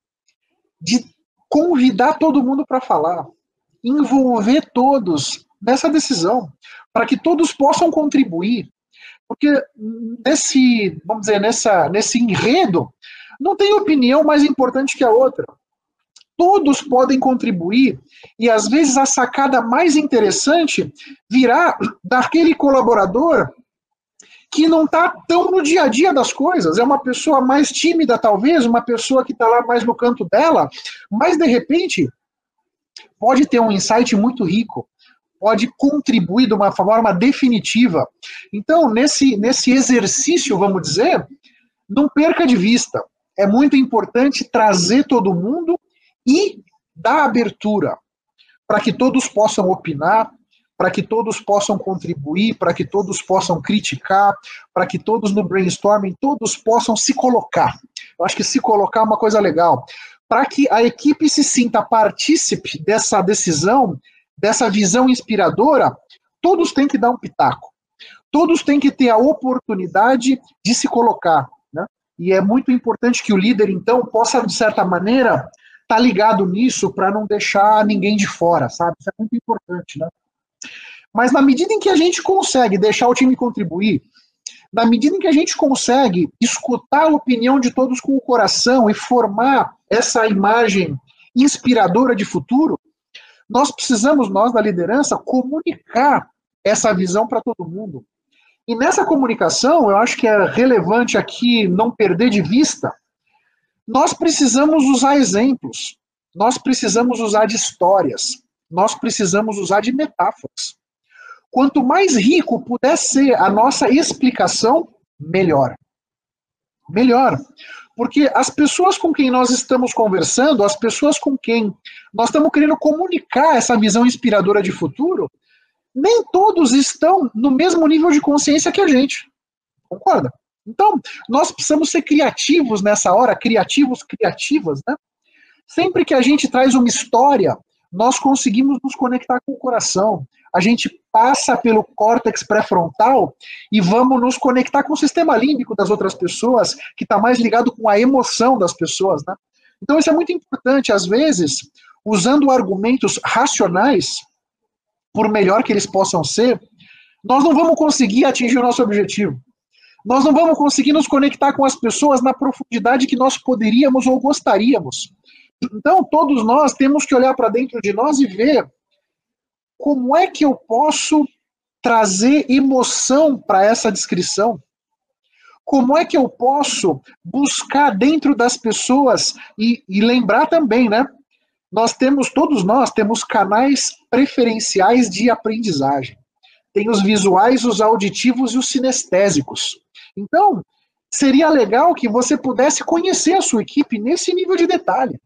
de convidar todo mundo para falar, envolver todos nessa decisão, para que todos possam contribuir. Porque nesse, vamos dizer, nessa, nesse enredo, não tem opinião mais importante que a outra. Todos podem contribuir e às vezes a sacada mais interessante virá daquele colaborador que não está tão no dia a dia das coisas. É uma pessoa mais tímida, talvez, uma pessoa que está lá mais no canto dela, mas de repente pode ter um insight muito rico pode contribuir de uma forma definitiva. Então, nesse, nesse exercício, vamos dizer, não perca de vista. É muito importante trazer todo mundo e dar abertura para que todos possam opinar, para que todos possam contribuir, para que todos possam criticar, para que todos no brainstorming todos possam se colocar. Eu acho que se colocar é uma coisa legal. Para que a equipe se sinta partícipe dessa decisão, dessa visão inspiradora, todos têm que dar um pitaco. Todos têm que ter a oportunidade de se colocar. Né? E é muito importante que o líder, então, possa, de certa maneira, tá ligado nisso para não deixar ninguém de fora, sabe? Isso é muito importante, né? Mas na medida em que a gente consegue deixar o time contribuir, na medida em que a gente consegue escutar a opinião de todos com o coração e formar essa imagem inspiradora de futuro, nós precisamos, nós da liderança, comunicar essa visão para todo mundo. E nessa comunicação, eu acho que é relevante aqui não perder de vista, nós precisamos usar exemplos, nós precisamos usar de histórias, nós precisamos usar de metáforas. Quanto mais rico puder ser a nossa explicação, melhor. Melhor. Porque as pessoas com quem nós estamos conversando, as pessoas com quem nós estamos querendo comunicar essa visão inspiradora de futuro, nem todos estão no mesmo nível de consciência que a gente. Concorda? Então, nós precisamos ser criativos nessa hora, criativos, criativas, né? Sempre que a gente traz uma história, nós conseguimos nos conectar com o coração. A gente passa pelo córtex pré-frontal e vamos nos conectar com o sistema límbico das outras pessoas, que está mais ligado com a emoção das pessoas, né? Então isso é muito importante. Às vezes, usando argumentos racionais, por melhor que eles possam ser, nós não vamos conseguir atingir o nosso objetivo. Nós não vamos conseguir nos conectar com as pessoas na profundidade que nós poderíamos ou gostaríamos. Então, todos nós temos que olhar para dentro de nós e ver como é que eu posso trazer emoção para essa descrição? Como é que eu posso buscar dentro das pessoas e, e lembrar também, né? Nós temos, todos nós temos canais preferenciais de aprendizagem. Tem os visuais, os auditivos e os sinestésicos. Então, seria legal que você pudesse conhecer a sua equipe nesse nível de detalhe.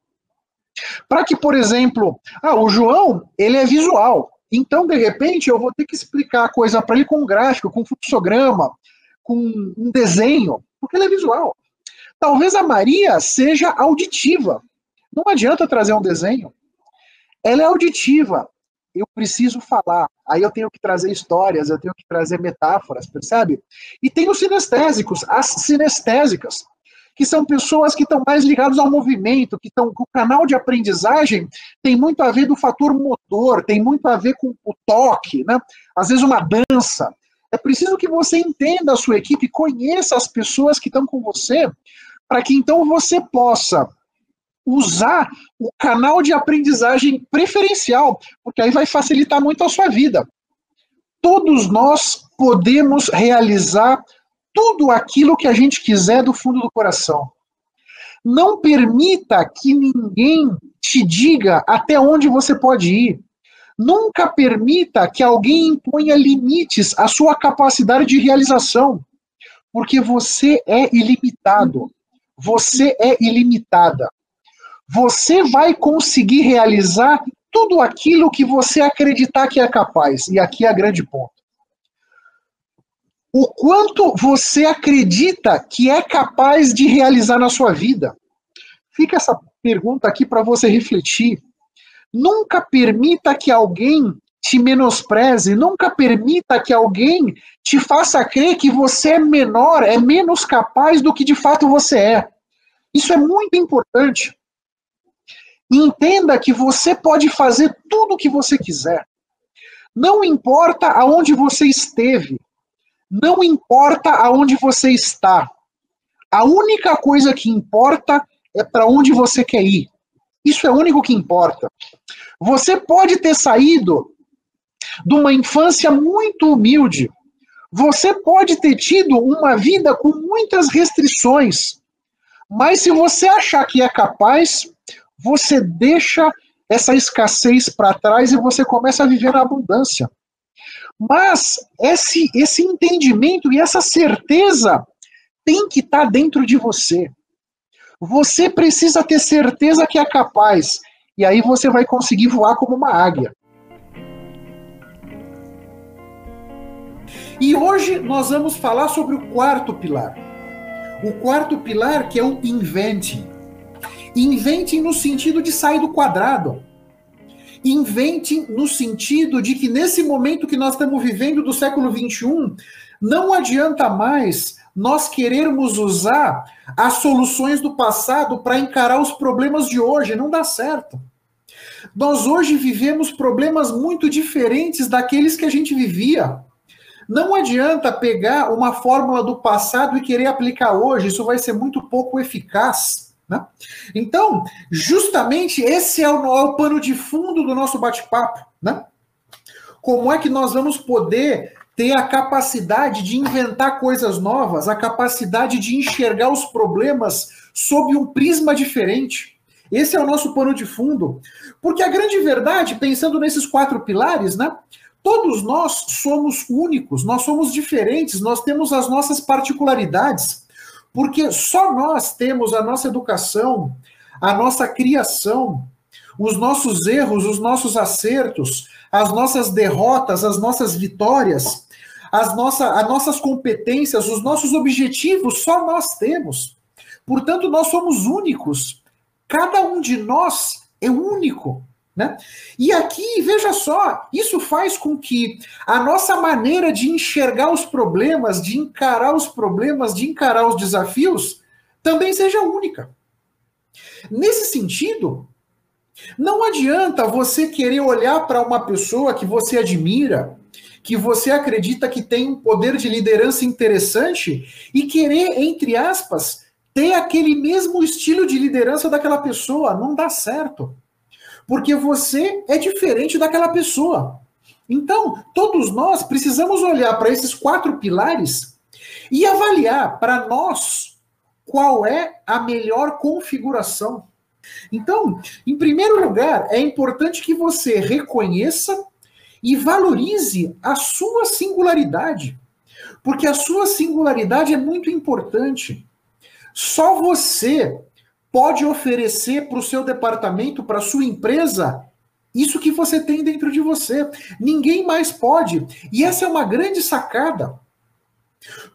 Para que, por exemplo, ah, o João, ele é visual. Então, de repente, eu vou ter que explicar a coisa para ele com um gráfico, com um fluxograma, com um desenho, porque ele é visual. Talvez a Maria seja auditiva. Não adianta trazer um desenho. Ela é auditiva. Eu preciso falar. Aí eu tenho que trazer histórias, eu tenho que trazer metáforas, percebe? E tem os sinestésicos, as sinestésicas, que são pessoas que estão mais ligadas ao movimento, que estão. O canal de aprendizagem tem muito a ver do fator motor, tem muito a ver com o toque, né? Às vezes uma dança. É preciso que você entenda a sua equipe, conheça as pessoas que estão com você, para que então você possa usar o canal de aprendizagem preferencial, porque aí vai facilitar muito a sua vida. Todos nós podemos realizar tudo aquilo que a gente quiser do fundo do coração. Não permita que ninguém te diga até onde você pode ir. Nunca permita que alguém imponha limites à sua capacidade de realização, porque você é ilimitado. Você é ilimitada. Você vai conseguir realizar tudo aquilo que você acreditar que é capaz. E aqui é a grande ponto. O quanto você acredita que é capaz de realizar na sua vida? Fica essa pergunta aqui para você refletir. Nunca permita que alguém te menospreze, nunca permita que alguém te faça crer que você é menor, é menos capaz do que de fato você é. Isso é muito importante. Entenda que você pode fazer tudo o que você quiser. Não importa aonde você esteve, não importa aonde você está. A única coisa que importa é para onde você quer ir. Isso é o único que importa. Você pode ter saído de uma infância muito humilde. Você pode ter tido uma vida com muitas restrições. Mas se você achar que é capaz, você deixa essa escassez para trás e você começa a viver na abundância. Mas esse, esse entendimento e essa certeza tem que estar tá dentro de você. Você precisa ter certeza que é capaz. E aí você vai conseguir voar como uma águia. E hoje nós vamos falar sobre o quarto pilar. O quarto pilar que é o inventing. Inventing no sentido de sair do quadrado. Inventem no sentido de que nesse momento que nós estamos vivendo do século 21, não adianta mais nós querermos usar as soluções do passado para encarar os problemas de hoje. Não dá certo. Nós hoje vivemos problemas muito diferentes daqueles que a gente vivia. Não adianta pegar uma fórmula do passado e querer aplicar hoje, isso vai ser muito pouco eficaz. Né? Então, justamente esse é o, é o pano de fundo do nosso bate-papo. Né? Como é que nós vamos poder ter a capacidade de inventar coisas novas, a capacidade de enxergar os problemas sob um prisma diferente. Esse é o nosso pano de fundo. Porque a grande verdade, pensando nesses quatro pilares, né? Todos nós somos únicos, nós somos diferentes, nós temos as nossas particularidades. Porque só nós temos a nossa educação, a nossa criação, os nossos erros, os nossos acertos, as nossas derrotas, as nossas vitórias as, nossa, as nossas competências, os nossos objetivos, só nós temos. Portanto, nós somos únicos. Cada um de nós é único. Né? E aqui, veja só, isso faz com que a nossa maneira de enxergar os problemas, de encarar os problemas, de encarar os desafios, também seja única. Nesse sentido, não adianta você querer olhar para uma pessoa que você admira, que você acredita que tem um poder de liderança interessante e querer, entre aspas, ter aquele mesmo estilo de liderança daquela pessoa. Não dá certo. Porque você é diferente daquela pessoa. Então, todos nós precisamos olhar para esses quatro pilares e avaliar para nós qual é a melhor configuração. Então, em primeiro lugar, é importante que você reconheça e valorize a sua singularidade, porque a sua singularidade é muito importante. Só você pode oferecer para o seu departamento, para a sua empresa, isso que você tem dentro de você. Ninguém mais pode. E essa é uma grande sacada.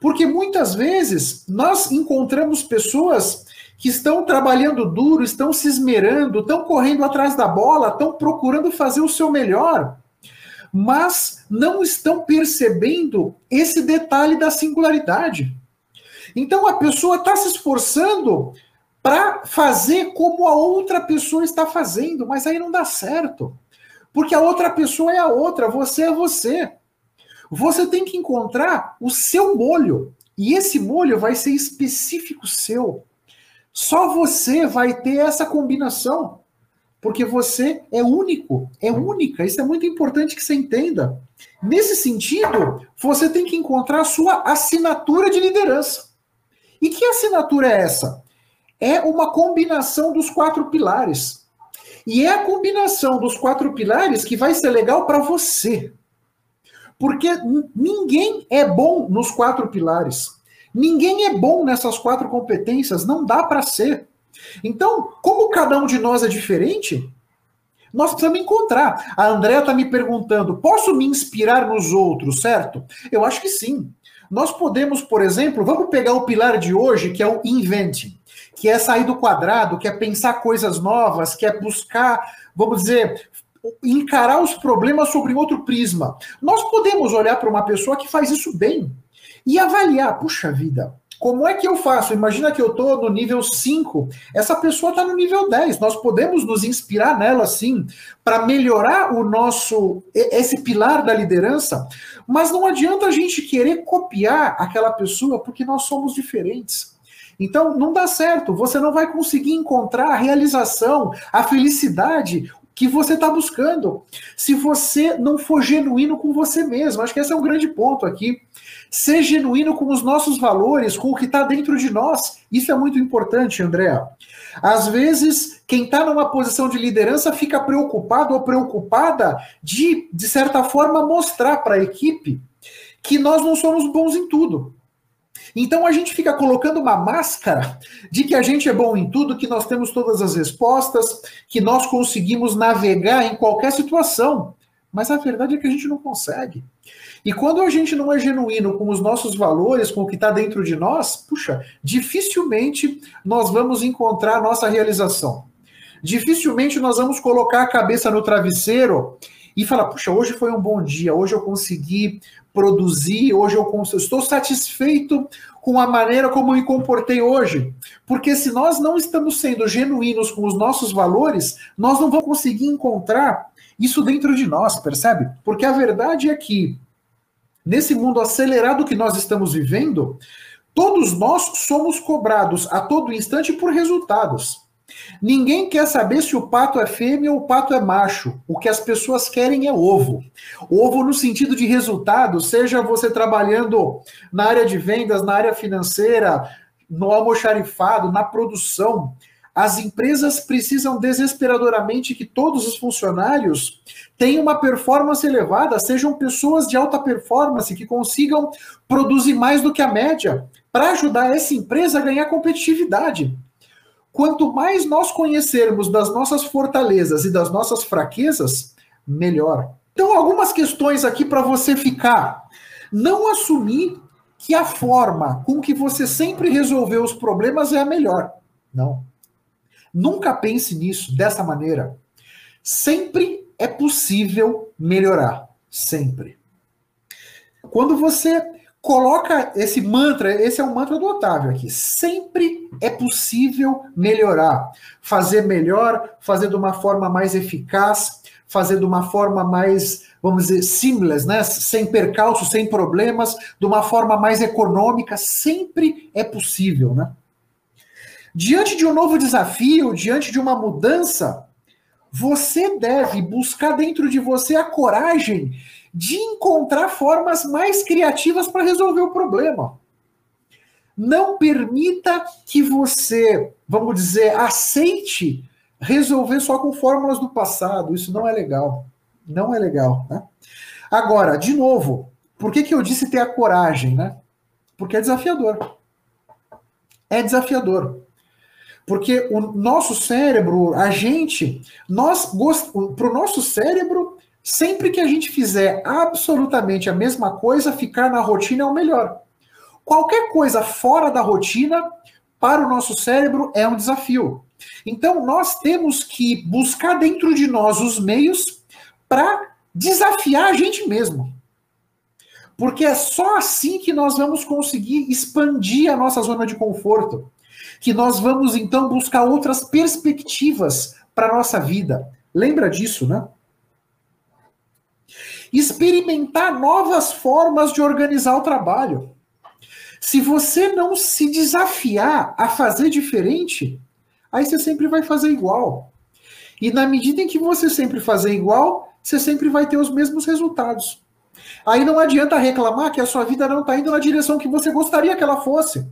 Porque muitas vezes nós encontramos pessoas que estão trabalhando duro, estão se esmerando, estão correndo atrás da bola, estão procurando fazer o seu melhor, mas não estão percebendo esse detalhe da singularidade. Então a pessoa está se esforçando para fazer como a outra pessoa está fazendo, mas aí não dá certo. Porque a outra pessoa é a outra, você é você. Você tem que encontrar o seu molho. E esse molho vai ser específico seu. Só você vai ter essa combinação. Porque você é único, é única. Isso é muito importante que você entenda. Nesse sentido, você tem que encontrar a sua assinatura de liderança. E que assinatura é essa? É uma combinação dos quatro pilares. E é a combinação dos quatro pilares que vai ser legal para você. Porque ninguém é bom nos quatro pilares. Ninguém é bom nessas quatro competências, não dá para ser. Então, como cada um de nós é diferente, nós precisamos encontrar. A Andrea está me perguntando: posso me inspirar nos outros, certo? Eu acho que sim. Nós podemos, por exemplo, vamos pegar o pilar de hoje, que é o inventing que é sair do quadrado, que é pensar coisas novas, que é buscar, vamos dizer, encarar os problemas sobre outro prisma. Nós podemos olhar para uma pessoa que faz isso bem e avaliar, puxa vida, como é que eu faço? Imagina que eu estou no nível 5, essa pessoa está no nível 10. Nós podemos nos inspirar nela, sim, para melhorar o nosso, esse pilar da liderança, mas não adianta a gente querer copiar aquela pessoa porque nós somos diferentes. Então, não dá certo. Você não vai conseguir encontrar a realização, a felicidade que você está buscando, se você não for genuíno com você mesmo. Acho que esse é um grande ponto aqui. Ser genuíno com os nossos valores, com o que está dentro de nós. Isso é muito importante, André. Às vezes, quem está numa posição de liderança fica preocupado ou preocupada de, de certa forma, mostrar para a equipe que nós não somos bons em tudo. Então a gente fica colocando uma máscara de que a gente é bom em tudo, que nós temos todas as respostas, que nós conseguimos navegar em qualquer situação. Mas a verdade é que a gente não consegue. E quando a gente não é genuíno com os nossos valores, com o que está dentro de nós, puxa, dificilmente nós vamos encontrar a nossa realização. Dificilmente nós vamos colocar a cabeça no travesseiro e falar: puxa, hoje foi um bom dia, hoje eu consegui produzir, hoje eu, eu estou satisfeito com a maneira como eu me comportei hoje. Porque se nós não estamos sendo genuínos com os nossos valores, nós não vamos conseguir encontrar isso dentro de nós, percebe? Porque a verdade é que, nesse mundo acelerado que nós estamos vivendo, todos nós somos cobrados a todo instante por resultados. Ninguém quer saber se o pato é fêmea ou o pato é macho. O que as pessoas querem é ovo. Ovo no sentido de resultado, seja você trabalhando na área de vendas, na área financeira, no almoxarifado, na produção. As empresas precisam desesperadoramente que todos os funcionários tenham uma performance elevada, sejam pessoas de alta performance, que consigam produzir mais do que a média, para ajudar essa empresa a ganhar competitividade. Quanto mais nós conhecermos das nossas fortalezas e das nossas fraquezas, melhor. Então, algumas questões aqui para você ficar. Não assumir que a forma com que você sempre resolveu os problemas é a melhor. Não. Nunca pense nisso dessa maneira. Sempre é possível melhorar. Sempre. Quando você coloca esse mantra, esse é o mantra do Otávio aqui. Sempre é possível melhorar, fazer melhor, fazer de uma forma mais eficaz, fazer de uma forma mais, vamos dizer, simples, né? Sem percalços, sem problemas, de uma forma mais econômica, sempre é possível, né? Diante de um novo desafio, diante de uma mudança, você deve buscar dentro de você a coragem de encontrar formas mais criativas para resolver o problema. Não permita que você, vamos dizer, aceite resolver só com fórmulas do passado. Isso não é legal. Não é legal. Né? Agora, de novo, por que, que eu disse ter a coragem? Né? Porque é desafiador. É desafiador. Porque o nosso cérebro, a gente, nós para o nosso cérebro, Sempre que a gente fizer absolutamente a mesma coisa, ficar na rotina é o melhor. Qualquer coisa fora da rotina para o nosso cérebro é um desafio. Então, nós temos que buscar dentro de nós os meios para desafiar a gente mesmo. Porque é só assim que nós vamos conseguir expandir a nossa zona de conforto. Que nós vamos então buscar outras perspectivas para a nossa vida. Lembra disso, né? Experimentar novas formas de organizar o trabalho. Se você não se desafiar a fazer diferente, aí você sempre vai fazer igual. E na medida em que você sempre fazer igual, você sempre vai ter os mesmos resultados. Aí não adianta reclamar que a sua vida não está indo na direção que você gostaria que ela fosse.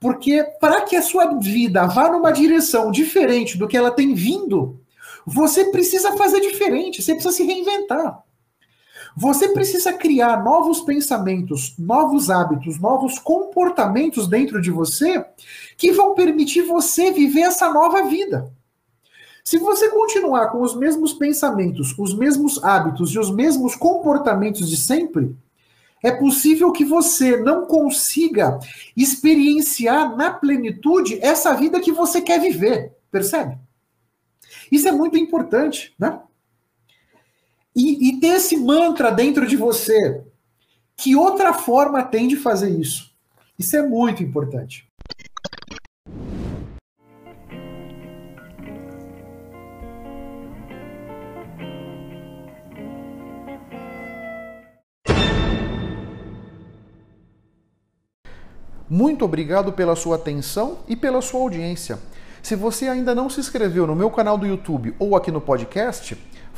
Porque para que a sua vida vá numa direção diferente do que ela tem vindo, você precisa fazer diferente, você precisa se reinventar. Você precisa criar novos pensamentos, novos hábitos, novos comportamentos dentro de você que vão permitir você viver essa nova vida. Se você continuar com os mesmos pensamentos, os mesmos hábitos e os mesmos comportamentos de sempre, é possível que você não consiga experienciar na plenitude essa vida que você quer viver, percebe? Isso é muito importante, né? E, e ter esse mantra dentro de você. Que outra forma tem de fazer isso? Isso é muito importante. Muito obrigado pela sua atenção e pela sua audiência. Se você ainda não se inscreveu no meu canal do YouTube ou aqui no podcast,